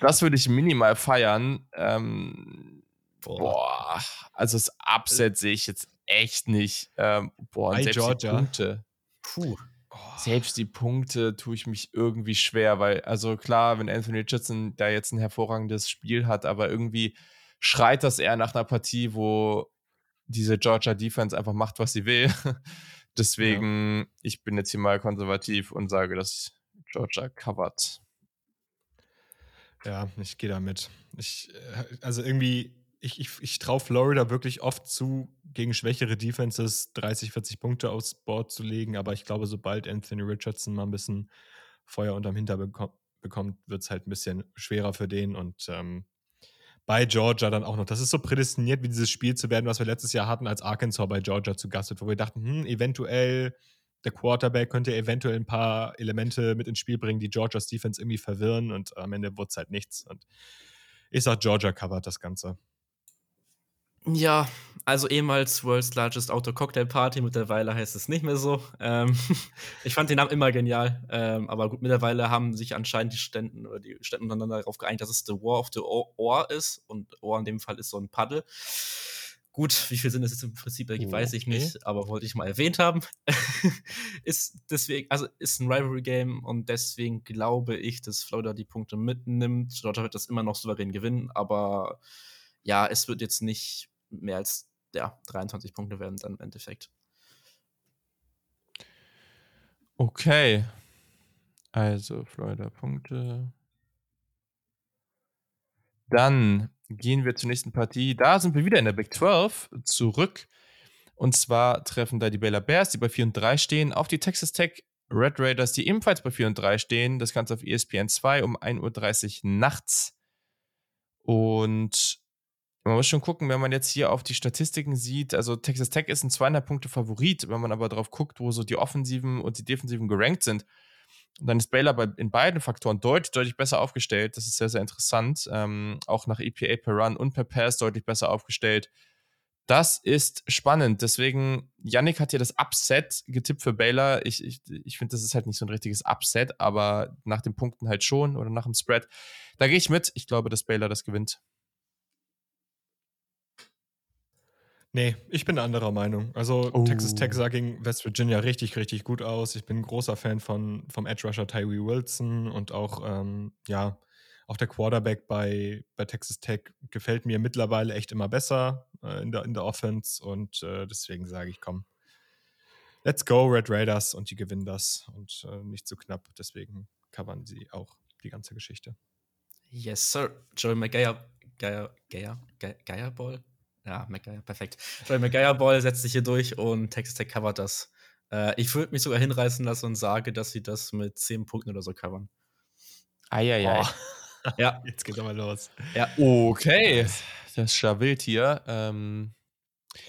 das würde ich minimal feiern. Ähm, Boah. boah, also das Upset sehe ich jetzt echt nicht. Ähm, boah, und Bei selbst Georgia. Punkte. Puh. Selbst die Punkte tue ich mich irgendwie schwer, weil, also klar, wenn Anthony Richardson da jetzt ein hervorragendes Spiel hat, aber irgendwie schreit das eher nach einer Partie, wo diese Georgia Defense einfach macht, was sie will. Deswegen, ich bin jetzt hier mal konservativ und sage, dass Georgia covert. Ja, ich gehe damit. Ich, äh, also irgendwie, ich, ich, ich traue Florida wirklich oft zu, gegen schwächere Defenses 30, 40 Punkte aufs Board zu legen, aber ich glaube, sobald Anthony Richardson mal ein bisschen Feuer unterm Hinter beko bekommt, wird es halt ein bisschen schwerer für den und ähm, bei Georgia dann auch noch. Das ist so prädestiniert, wie dieses Spiel zu werden, was wir letztes Jahr hatten, als Arkansas bei Georgia zu Gast wird, wo wir dachten, hm, eventuell der Quarterback könnte eventuell ein paar Elemente mit ins Spiel bringen, die Georgias Defense irgendwie verwirren und am Ende wurde es halt nichts. Und ich sag, Georgia covert das Ganze. Ja, also ehemals World's Largest Outdoor Cocktail Party, mittlerweile heißt es nicht mehr so. Ähm, ich fand den Namen immer genial, ähm, aber gut, mittlerweile haben sich anscheinend die Ständen oder die Städte untereinander darauf geeinigt, dass es The War of the Oar Oar ist und Oar in dem Fall ist so ein Paddel. Gut, wie viel Sinn es jetzt im Prinzip ergibt, weiß ich Okay. nicht, aber wollte ich mal erwähnt haben. ist deswegen, also ist ein Rivalry-Game und deswegen glaube ich, dass Florida die Punkte mitnimmt. Georgia wird das immer noch souverän gewinnen, aber ja, es wird jetzt nicht mehr als ja, 23 Punkte werden dann im Endeffekt. Okay. Also Florida Punkte. Dann gehen wir zur nächsten Partie. Da sind wir wieder in der Big 12 zurück. Und zwar treffen da die Baylor Bears, die bei 4 und 3 stehen, auf die Texas Tech Red Raiders, die ebenfalls bei 4 und 3 stehen. Das Ganze auf ESPN 2 um 1.30 Uhr nachts. Und man muss schon gucken, wenn man jetzt hier auf die Statistiken sieht, also Texas Tech ist ein 200 Punkte Favorit, wenn man aber drauf guckt, wo so die Offensiven und die Defensiven gerankt sind, dann ist Baylor bei, in beiden Faktoren deutlich, deutlich besser aufgestellt. Das ist sehr, sehr interessant. Ähm, auch nach EPA per Run und per Pass deutlich besser aufgestellt. Das ist spannend. Deswegen, Yannick hat hier das Upset getippt für Baylor. Ich, ich, ich finde, das ist halt nicht so ein richtiges Upset, aber nach den Punkten halt schon oder nach dem Spread. Da gehe ich mit. Ich glaube, dass Baylor das gewinnt. Nee, ich bin anderer Meinung. Also Oh. Texas Tech sah gegen West Virginia richtig, richtig gut aus. Ich bin ein großer Fan von, vom Edge Rusher Tyree Wilson und auch, ähm, ja, auch der Quarterback bei, bei Texas Tech gefällt mir mittlerweile echt immer besser äh, in, der, in der Offense und äh, deswegen sage ich, komm, let's go Red Raiders und die gewinnen das und äh, nicht zu knapp. Deswegen covern sie auch die ganze Geschichte. Yes, sir. Joey McGuire, Geier, Geier, Geier, Geierball? Ja, McGuire, perfekt. Joey McGuire-Ball setzt sich hier durch und Texas Tech covert das. Äh, ich würde mich sogar hinreißen lassen und sage, dass sie das mit 10 Punkten oder so covern. Eieiei. Oh, Ja, jetzt geht's aber los. Okay, das ist ja wild hier. Ähm,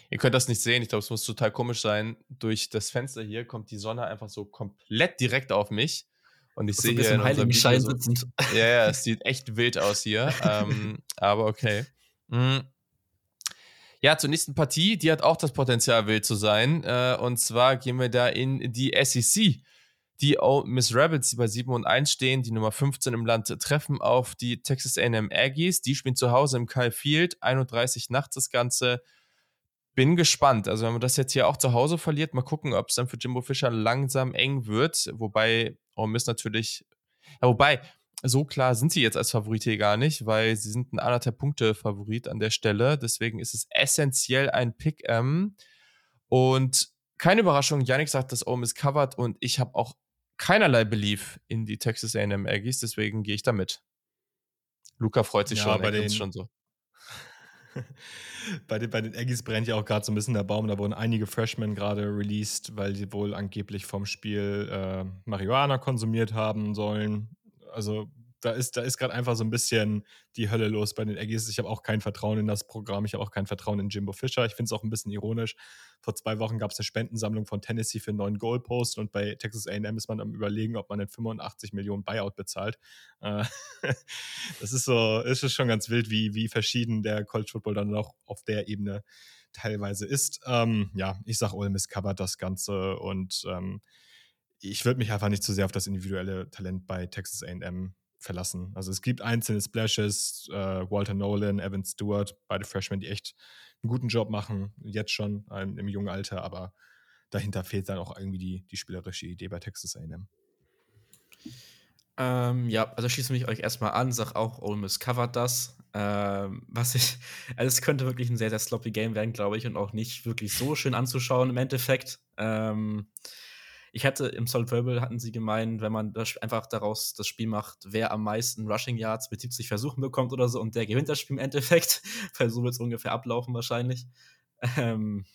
ihr könnt das nicht sehen. Ich glaube, es muss total komisch sein. Durch das Fenster hier kommt die Sonne einfach so komplett direkt auf mich. Und ich sehe ein hier bisschen in unserem Heiligenschein Video so, sitzend. Ja, ja, es sieht echt wild aus hier. ähm, aber okay. Mm. Ja, zur nächsten Partie, die hat auch das Potenzial, wild zu sein. Äh, und zwar gehen wir da in die SEC. Die Ole Miss Rabbits, die bei 7 und 1 stehen, die Nummer 15 im Land, treffen auf die Texas AM Aggies. Die spielen zu Hause im Kyle Field, 31 nachts das Ganze. Bin gespannt. Also, wenn man das jetzt hier auch zu Hause verliert, mal gucken, ob es dann für Jimbo Fischer langsam eng wird. Wobei Ole Miss natürlich, ja, wobei, so klar sind sie jetzt als Favorit hier gar nicht, weil sie sind ein anderthalb Punkte Favorit an der Stelle. Deswegen ist es essentiell ein Pick. -M. Und keine Überraschung, Yannick sagt, dass Ole Miss covered und ich habe auch keinerlei Belief in die Texas A&M Aggies, deswegen gehe ich da mit. Luca freut sich ja, schon, bei den, schon so. bei, den, bei den Aggies brennt ja auch gerade so ein bisschen der Baum. Da wurden einige Freshmen gerade released, weil sie wohl angeblich vom Spiel äh, Marihuana konsumiert haben sollen. Also da ist, da ist gerade einfach so ein bisschen die Hölle los bei den Aggies. Ich habe auch kein Vertrauen in das Programm. Ich habe auch kein Vertrauen in Jimbo Fischer. Ich finde es auch ein bisschen ironisch. Vor zwei Wochen gab es eine Spendensammlung von Tennessee für einen neuen Goalpost und bei Texas AM ist man am überlegen, ob man einen 85 Millionen Buyout bezahlt. Äh, das ist so, ist schon ganz wild, wie, wie verschieden der College Football dann auch auf der Ebene teilweise ist. Ähm, ja, ich sage, Ole Miss covert das Ganze und ähm, ich würde mich einfach nicht zu sehr auf das individuelle Talent bei Texas AM verlassen. Also es gibt einzelne Splashes, äh, Walter Nolan, Evan Stewart, beide Freshmen, die echt einen guten Job machen, jetzt schon ähm, im jungen Alter, aber dahinter fehlt dann auch irgendwie die, die spielerische Idee bei Texas AM. Ähm, ja, also schließe mich euch erstmal an, sag auch, Ole Miss covert das. Ähm, was ich, also es könnte wirklich ein sehr, sehr sloppy Game werden, glaube ich, und auch nicht wirklich so schön anzuschauen im Endeffekt. Ähm, ich hatte im Solid Verbal hatten sie gemeint, wenn man das einfach daraus das Spiel macht, wer am meisten Rushing Yards mit 70 Versuchen bekommt oder so und der gewinnt das Spiel im Endeffekt. Weil so wird es ungefähr ablaufen wahrscheinlich. Ähm,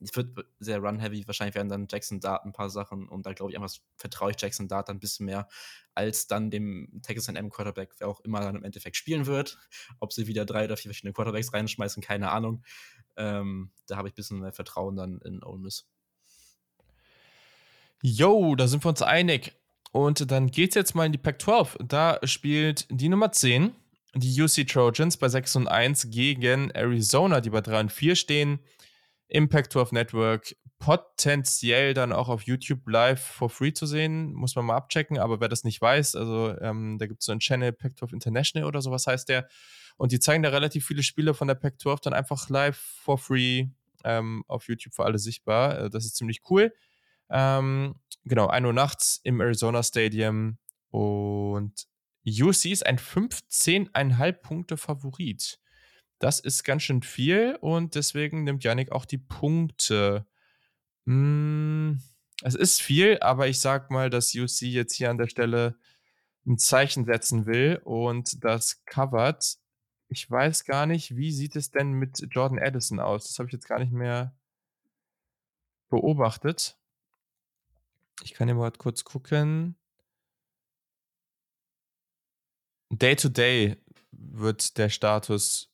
es wird sehr run-heavy. Wahrscheinlich werden dann Jackson Dart ein paar Sachen und da glaube ich einfach, vertraue ich Jackson Dart ein bisschen mehr als dann dem Texas M Quarterback, wer auch immer dann im Endeffekt spielen wird. Ob sie wieder drei oder vier verschiedene Quarterbacks reinschmeißen, keine Ahnung. Ähm, da habe ich ein bisschen mehr Vertrauen dann in Ole Miss. Yo, da sind wir uns einig. Und dann geht's jetzt mal in die Pack 12. Da spielt die Nummer 10, die UC Trojans bei 6 und 1 gegen Arizona, die bei 3 und 4 stehen. Im Pack 12 Network potenziell dann auch auf YouTube live for free zu sehen. Muss man mal abchecken, aber wer das nicht weiß, also ähm, da gibt es so einen Channel Pack 12 International oder sowas heißt der. Und die zeigen da relativ viele Spiele von der Pack 12 dann einfach live for free ähm, auf YouTube für alle sichtbar. Äh, das ist ziemlich cool. Ähm, genau, 1 Uhr nachts im Arizona Stadium und UC ist ein 15,5 Punkte Favorit. Das ist ganz schön viel und deswegen nimmt Yannick auch die Punkte. Hm, es ist viel, aber ich sag mal, dass UC jetzt hier an der Stelle ein Zeichen setzen will und das covert. Ich weiß gar nicht, wie sieht es denn mit Jordan Addison aus? Das habe ich jetzt gar nicht mehr beobachtet. Ich kann hier mal kurz gucken. Day to Day wird der Status,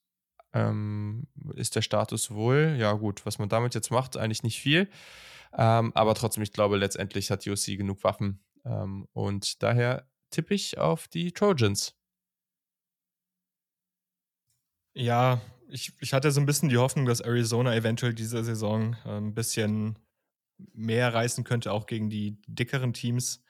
ähm, ist der Status wohl. Ja, gut, was man damit jetzt macht, eigentlich nicht viel. Ähm, aber trotzdem, ich glaube, letztendlich hat UC genug Waffen. Ähm, und daher tippe ich auf die Trojans. Ja, ich, ich hatte so ein bisschen die Hoffnung, dass Arizona eventuell diese Saison äh, ein bisschen mehr reißen könnte, auch gegen die dickeren Teams.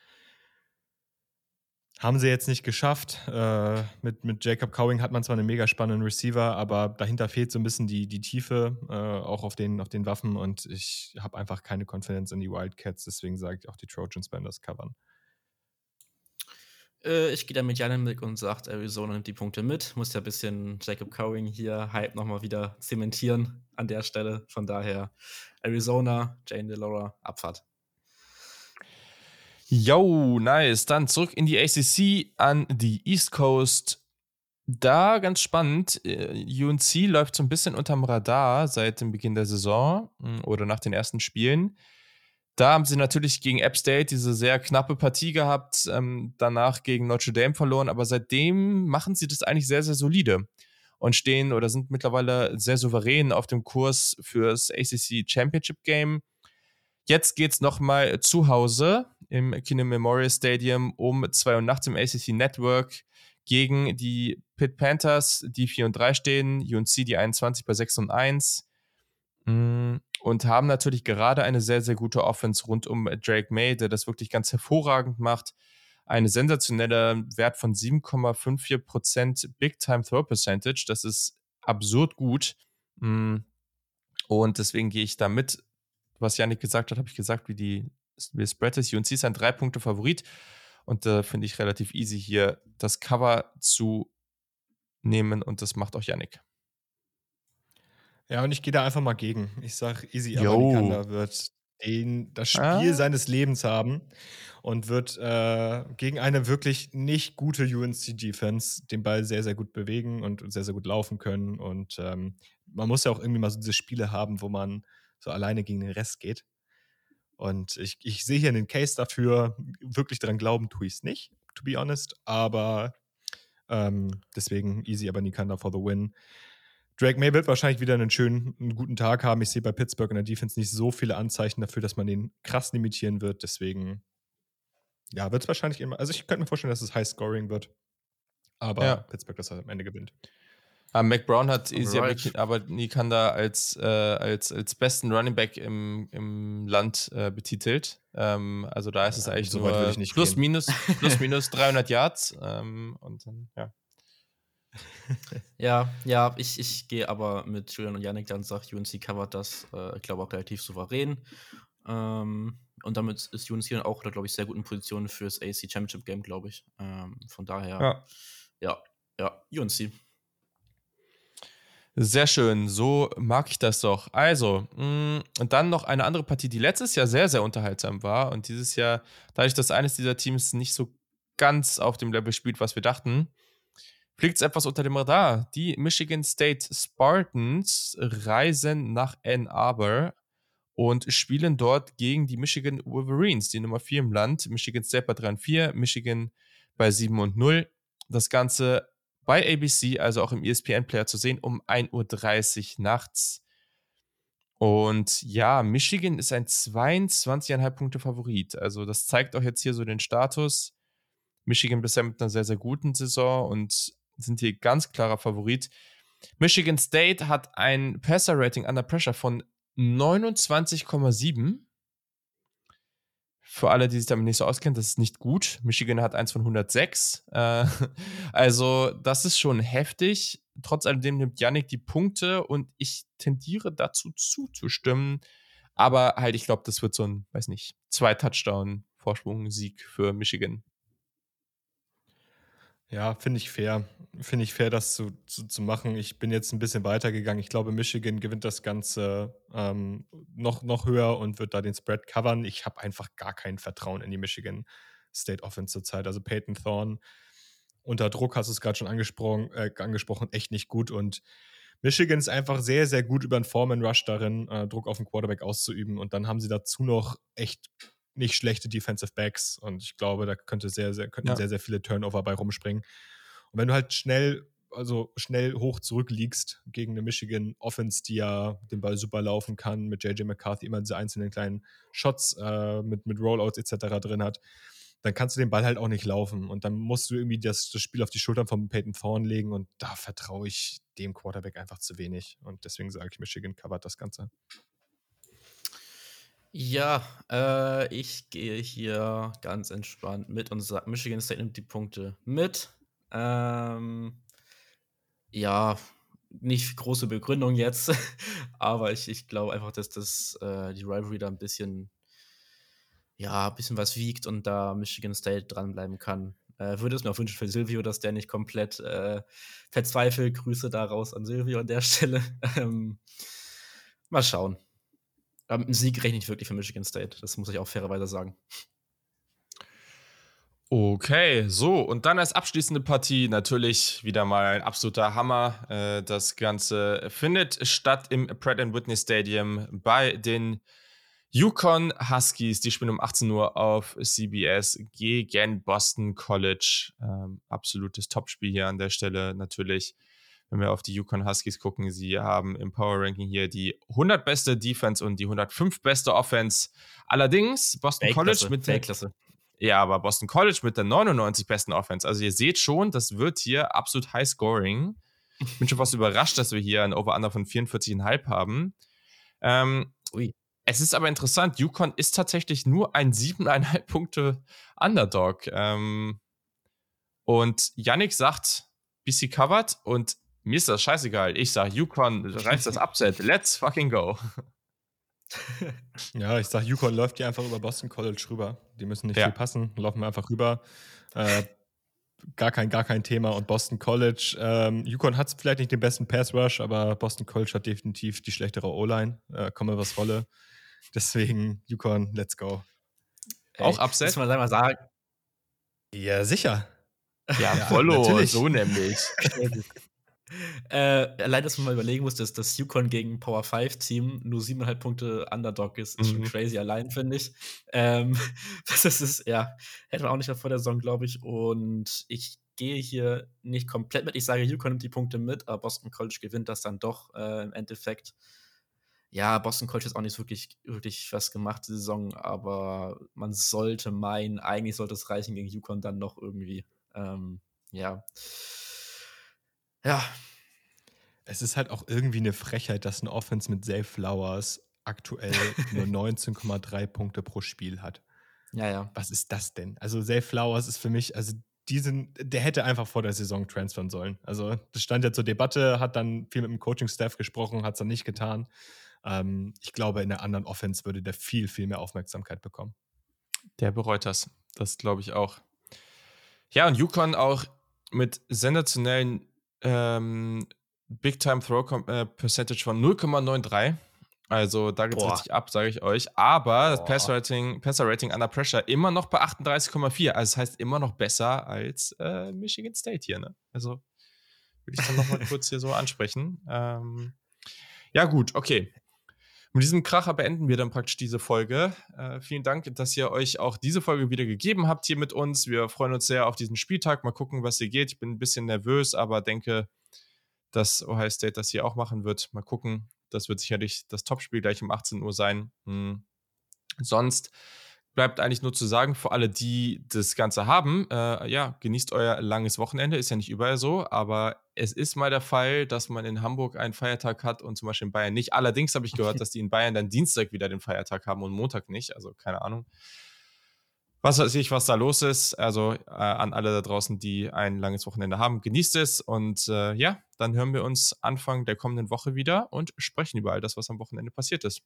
Haben sie jetzt nicht geschafft. Äh, mit, mit Jacob Cowing hat man zwar einen mega spannenden Receiver, aber dahinter fehlt so ein bisschen die, die Tiefe, äh, auch auf den, auf den Waffen. Und ich habe einfach keine Konfidenz in die Wildcats, deswegen sage ich auch, die Trojans werden das covern. Äh, ich gehe da mit Janemik und sagt, Arizona nimmt die Punkte mit. Muss ja ein bisschen Jacob Cowing hier Hype nochmal wieder zementieren an der Stelle. Von daher Arizona, Jane DeLora, Abfahrt. Yo, nice. Dann zurück in die ACC an die East Coast. Da ganz spannend, äh, UNC läuft so ein bisschen unterm Radar seit dem Beginn der Saison hm, oder nach den ersten Spielen. Da haben sie natürlich gegen App State diese sehr knappe Partie gehabt, ähm, danach gegen Notre Dame verloren, aber seitdem machen sie das eigentlich sehr, sehr solide und stehen oder sind mittlerweile sehr souverän auf dem Kurs fürs ACC Championship Game. Jetzt geht es nochmal zu Hause im Kino Memorial Stadium um 2 Uhr nachts im ACC Network gegen die Pitt Panthers, die 4 und 3 stehen, UNC die 21 bei 6 und 1. Mm, und haben natürlich gerade eine sehr, sehr gute Offense rund um Drake May, der das wirklich ganz hervorragend macht. Eine sensationelle Wert von 7,54% Big Time Throw Percentage. Das ist absurd gut. Mm, und deswegen gehe ich da mit. Was Janik gesagt hat, habe ich gesagt, wie die wie Spread ist. UNC ist ein drei Punkte Favorit. Und da äh, finde ich relativ easy hier das Cover zu nehmen. Und das macht auch Janik. Ja, und ich gehe da einfach mal gegen. Ich sage, Easy Amerikaner wird den, das Spiel ah. seines Lebens haben und wird äh, gegen eine wirklich nicht gute UNC-Defense den Ball sehr, sehr gut bewegen und sehr, sehr gut laufen können. Und ähm, man muss ja auch irgendwie mal so diese Spiele haben, wo man so alleine gegen den Rest geht. Und ich, ich sehe hier einen Case dafür. Wirklich daran glauben tue ich es nicht, to be honest. Aber ähm, deswegen easy, aber Nikanda for the win. Drake May wird wahrscheinlich wieder einen schönen, einen guten Tag haben. Ich sehe bei Pittsburgh in der Defense nicht so viele Anzeichen dafür, dass man den krass limitieren wird. Deswegen, ja, wird es wahrscheinlich immer. Also ich könnte mir vorstellen, dass es High Scoring wird. Aber ja. Pittsburgh das am Ende gewinnt. Ah, Mac Brown hat right. aber Nikanda als, äh, als, als besten Running Back im, im Land äh, betitelt. Ähm, also da ist es eigentlich so nur plus minus, plus minus 300 Yards. Ähm, und dann, ja. Ja, ja, ich, ich gehe aber mit Julian und Yannick dann sagt, UNC covert das, äh, ich glaube auch relativ souverän. Ähm, und damit ist UNC dann auch, glaube ich, sehr gut in Position fürs AC Championship Game, glaube ich. Ähm, von daher, ja. ja, ja, UNC. Sehr schön, so mag ich das doch. Also, mh, mm, und dann noch eine andere Partie, die letztes Jahr sehr, sehr unterhaltsam war und dieses Jahr, dadurch, dass eines dieser Teams nicht so ganz auf dem Level spielt, was wir dachten, fliegt es etwas unter dem Radar. Die Michigan State Spartans reisen nach Ann Arbor und spielen dort gegen die Michigan Wolverines, die Nummer 4 im Land. Michigan State bei 3 und 4, Michigan bei 7 und 0. Das Ganze bei ABC, also auch im ESPN-Player zu sehen, um 1.30 Uhr nachts. Und ja, Michigan ist ein 22,5 Punkte Favorit. Also das zeigt auch jetzt hier so den Status. Michigan bisher mit einer sehr, sehr guten Saison und sind hier ganz klarer Favorit. Michigan State hat ein Passer-Rating under Pressure von 29,7. Für alle, die sich damit nicht so auskennen, das ist nicht gut. Michigan hat eins von 106. Äh, also, das ist schon heftig. Trotz alledem nimmt Yannick die Punkte und ich tendiere dazu zuzustimmen. Aber halt, ich glaube, das wird so ein, weiß nicht, zwei Touchdown-Vorsprung-Sieg für Michigan. Ja, finde ich fair. Finde ich fair, das zu, zu, zu, machen. Ich bin jetzt ein bisschen weitergegangen. Ich glaube, Michigan gewinnt das Ganze ähm, noch, noch höher und wird da den Spread covern. Ich habe einfach gar kein Vertrauen in die Michigan State Offense zurzeit. Also Peyton Thorne unter Druck, hast du es gerade schon angesprochen, äh, angesprochen, echt nicht gut. Und Michigan ist einfach sehr, sehr gut über einen Foreman Rush darin, äh, Druck auf den Quarterback auszuüben. Und dann haben sie dazu noch echt nicht schlechte Defensive Backs und ich glaube, da könnte sehr, sehr, könnten ja. sehr, sehr viele Turnover bei rumspringen. Und wenn du halt schnell, also schnell hoch zurückliegst gegen eine Michigan Offense, die ja den Ball super laufen kann, mit JJ McCarthy immer diese einzelnen kleinen Shots äh, mit, mit Rollouts etc. drin hat, dann kannst du den Ball halt auch nicht laufen. Und dann musst du irgendwie das, das Spiel auf die Schultern von Peyton Thorne legen und da vertraue ich dem Quarterback einfach zu wenig. Und deswegen sage ich, Michigan covert das Ganze. Ja, äh, ich gehe hier ganz entspannt mit und sage, Michigan State nimmt die Punkte mit. Ähm, ja, nicht große Begründung jetzt, aber ich, ich glaube einfach, dass das äh, die Rivalry da ein bisschen, ja, ein bisschen was wiegt und da Michigan State dranbleiben kann. Äh, würde es mir auch wünschen für Silvio, dass der nicht komplett äh, verzweifelt. Grüße da raus an Silvio an der Stelle. ähm, mal schauen. Aber ein Sieg rechne ich wirklich für Michigan State. Das muss ich auch fairerweise sagen. Okay, so und dann als abschließende Partie natürlich wieder mal ein absoluter Hammer. Äh, das Ganze findet statt im Pratt Whitney Stadium bei den Yukon Huskies. Die spielen um 18 Uhr auf CBS gegen Boston College. Ähm, absolutes Topspiel hier an der Stelle natürlich wenn wir auf die Yukon Huskies gucken, sie haben im Power Ranking hier die 100 beste Defense und die 105 beste Offense. Allerdings Boston College mit der Ja, aber Boston College mit der 99 besten Offense. Also ihr seht schon, das wird hier absolut High Scoring. Ich bin schon fast überrascht, dass wir hier ein Over-Under von 44,5 haben. Ähm, Ui. Es ist aber interessant, Yukon ist tatsächlich nur ein siebeneinhalb Punkte Underdog. Ähm, und Yannick sagt, BC covered und mir ist das scheißegal. Ich sage, Yukon reißt das Upset. Let's fucking go. ja, ich sage, Yukon läuft hier einfach über Boston College rüber. Die müssen nicht ja. viel passen, laufen wir einfach rüber. Äh, gar kein, gar kein Thema. Und Boston College, ähm, Yukon hat vielleicht nicht den besten Pass Rush, aber Boston College hat definitiv die schlechtere O-Line. Äh, komme was wolle. Deswegen, Yukon, let's go. Auch Upset? Muss man mal sagen. Ja, sicher. Ja, Follow, so nämlich. äh, allein, dass man mal überlegen muss, dass das Yukon gegen Power 5 Team nur 7,5 Punkte Underdog ist, ist mhm. schon crazy allein, finde ich. Ähm, das ist, ja, hätte man auch nicht vor der Saison, glaube ich. Und ich gehe hier nicht komplett mit. Ich sage, Yukon nimmt die Punkte mit, aber Boston College gewinnt das dann doch äh, im Endeffekt. Ja, Boston College hat auch nicht wirklich, wirklich was gemacht die Saison, aber man sollte meinen, eigentlich sollte es reichen gegen Yukon dann noch irgendwie. Ähm, ja. Ja. Es ist halt auch irgendwie eine Frechheit, dass ein Offense mit Zay Flowers aktuell nur 19,3 Punkte pro Spiel hat. Ja, ja. Was ist das denn? Also Zay Flowers ist für mich, also diesen, der hätte einfach vor der Saison transfern sollen. Also das stand ja zur Debatte, hat dann viel mit dem Coaching-Staff gesprochen, hat es dann nicht getan. Ähm, ich glaube, in der anderen Offense würde der viel, viel mehr Aufmerksamkeit bekommen. Der bereut das. Das glaube ich auch. Ja, und Yukon auch mit sensationellen ähm, Big Time Throw äh, Percentage von 0,93. Also da geht es richtig ab, sage ich euch. Aber Boah. das Passer Rating, Passer Rating under Pressure immer noch bei 38,4. Also das heißt immer noch besser als äh, Michigan State hier. Ne? Also will ich dann nochmal kurz hier so ansprechen. Ähm, ja gut, okay. Mit diesem Kracher beenden wir dann praktisch diese Folge. Äh, vielen Dank, dass ihr euch auch diese Folge wieder gegeben habt hier mit uns. Wir freuen uns sehr auf diesen Spieltag. Mal gucken, was hier geht. Ich bin ein bisschen nervös, aber denke, dass Ohio State das hier auch machen wird. Mal gucken. Das wird sicherlich das Topspiel gleich um 18 Uhr sein. Hm. Sonst bleibt eigentlich nur zu sagen, für alle, die das Ganze haben, äh, ja, genießt euer langes Wochenende. Ist ja nicht überall so, aber es ist mal der Fall, dass man in Hamburg einen Feiertag hat und zum Beispiel in Bayern nicht. Allerdings habe ich gehört, dass die in Bayern dann Dienstag wieder den Feiertag haben und Montag nicht. Also keine Ahnung. Was weiß ich, was da los ist. Also äh, an alle da draußen, die ein langes Wochenende haben, genießt es. Und äh, ja, dann hören wir uns Anfang der kommenden Woche wieder und sprechen über all das, was am Wochenende passiert ist.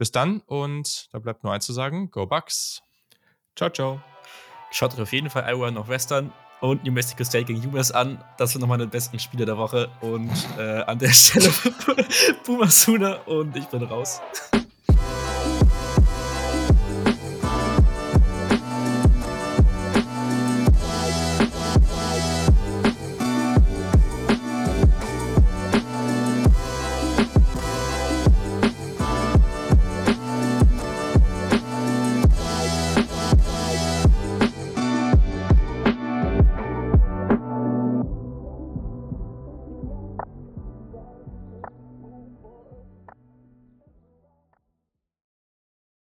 Bis dann und da bleibt nur eins zu sagen: Go Bucks. Ciao, ciao. Schaut euch auf jeden Fall Iowa noch Western und New Mexico State gegen UMass an. Das sind nochmal die besten Spiele der Woche. Und äh, an der Stelle Sooner und ich bin raus.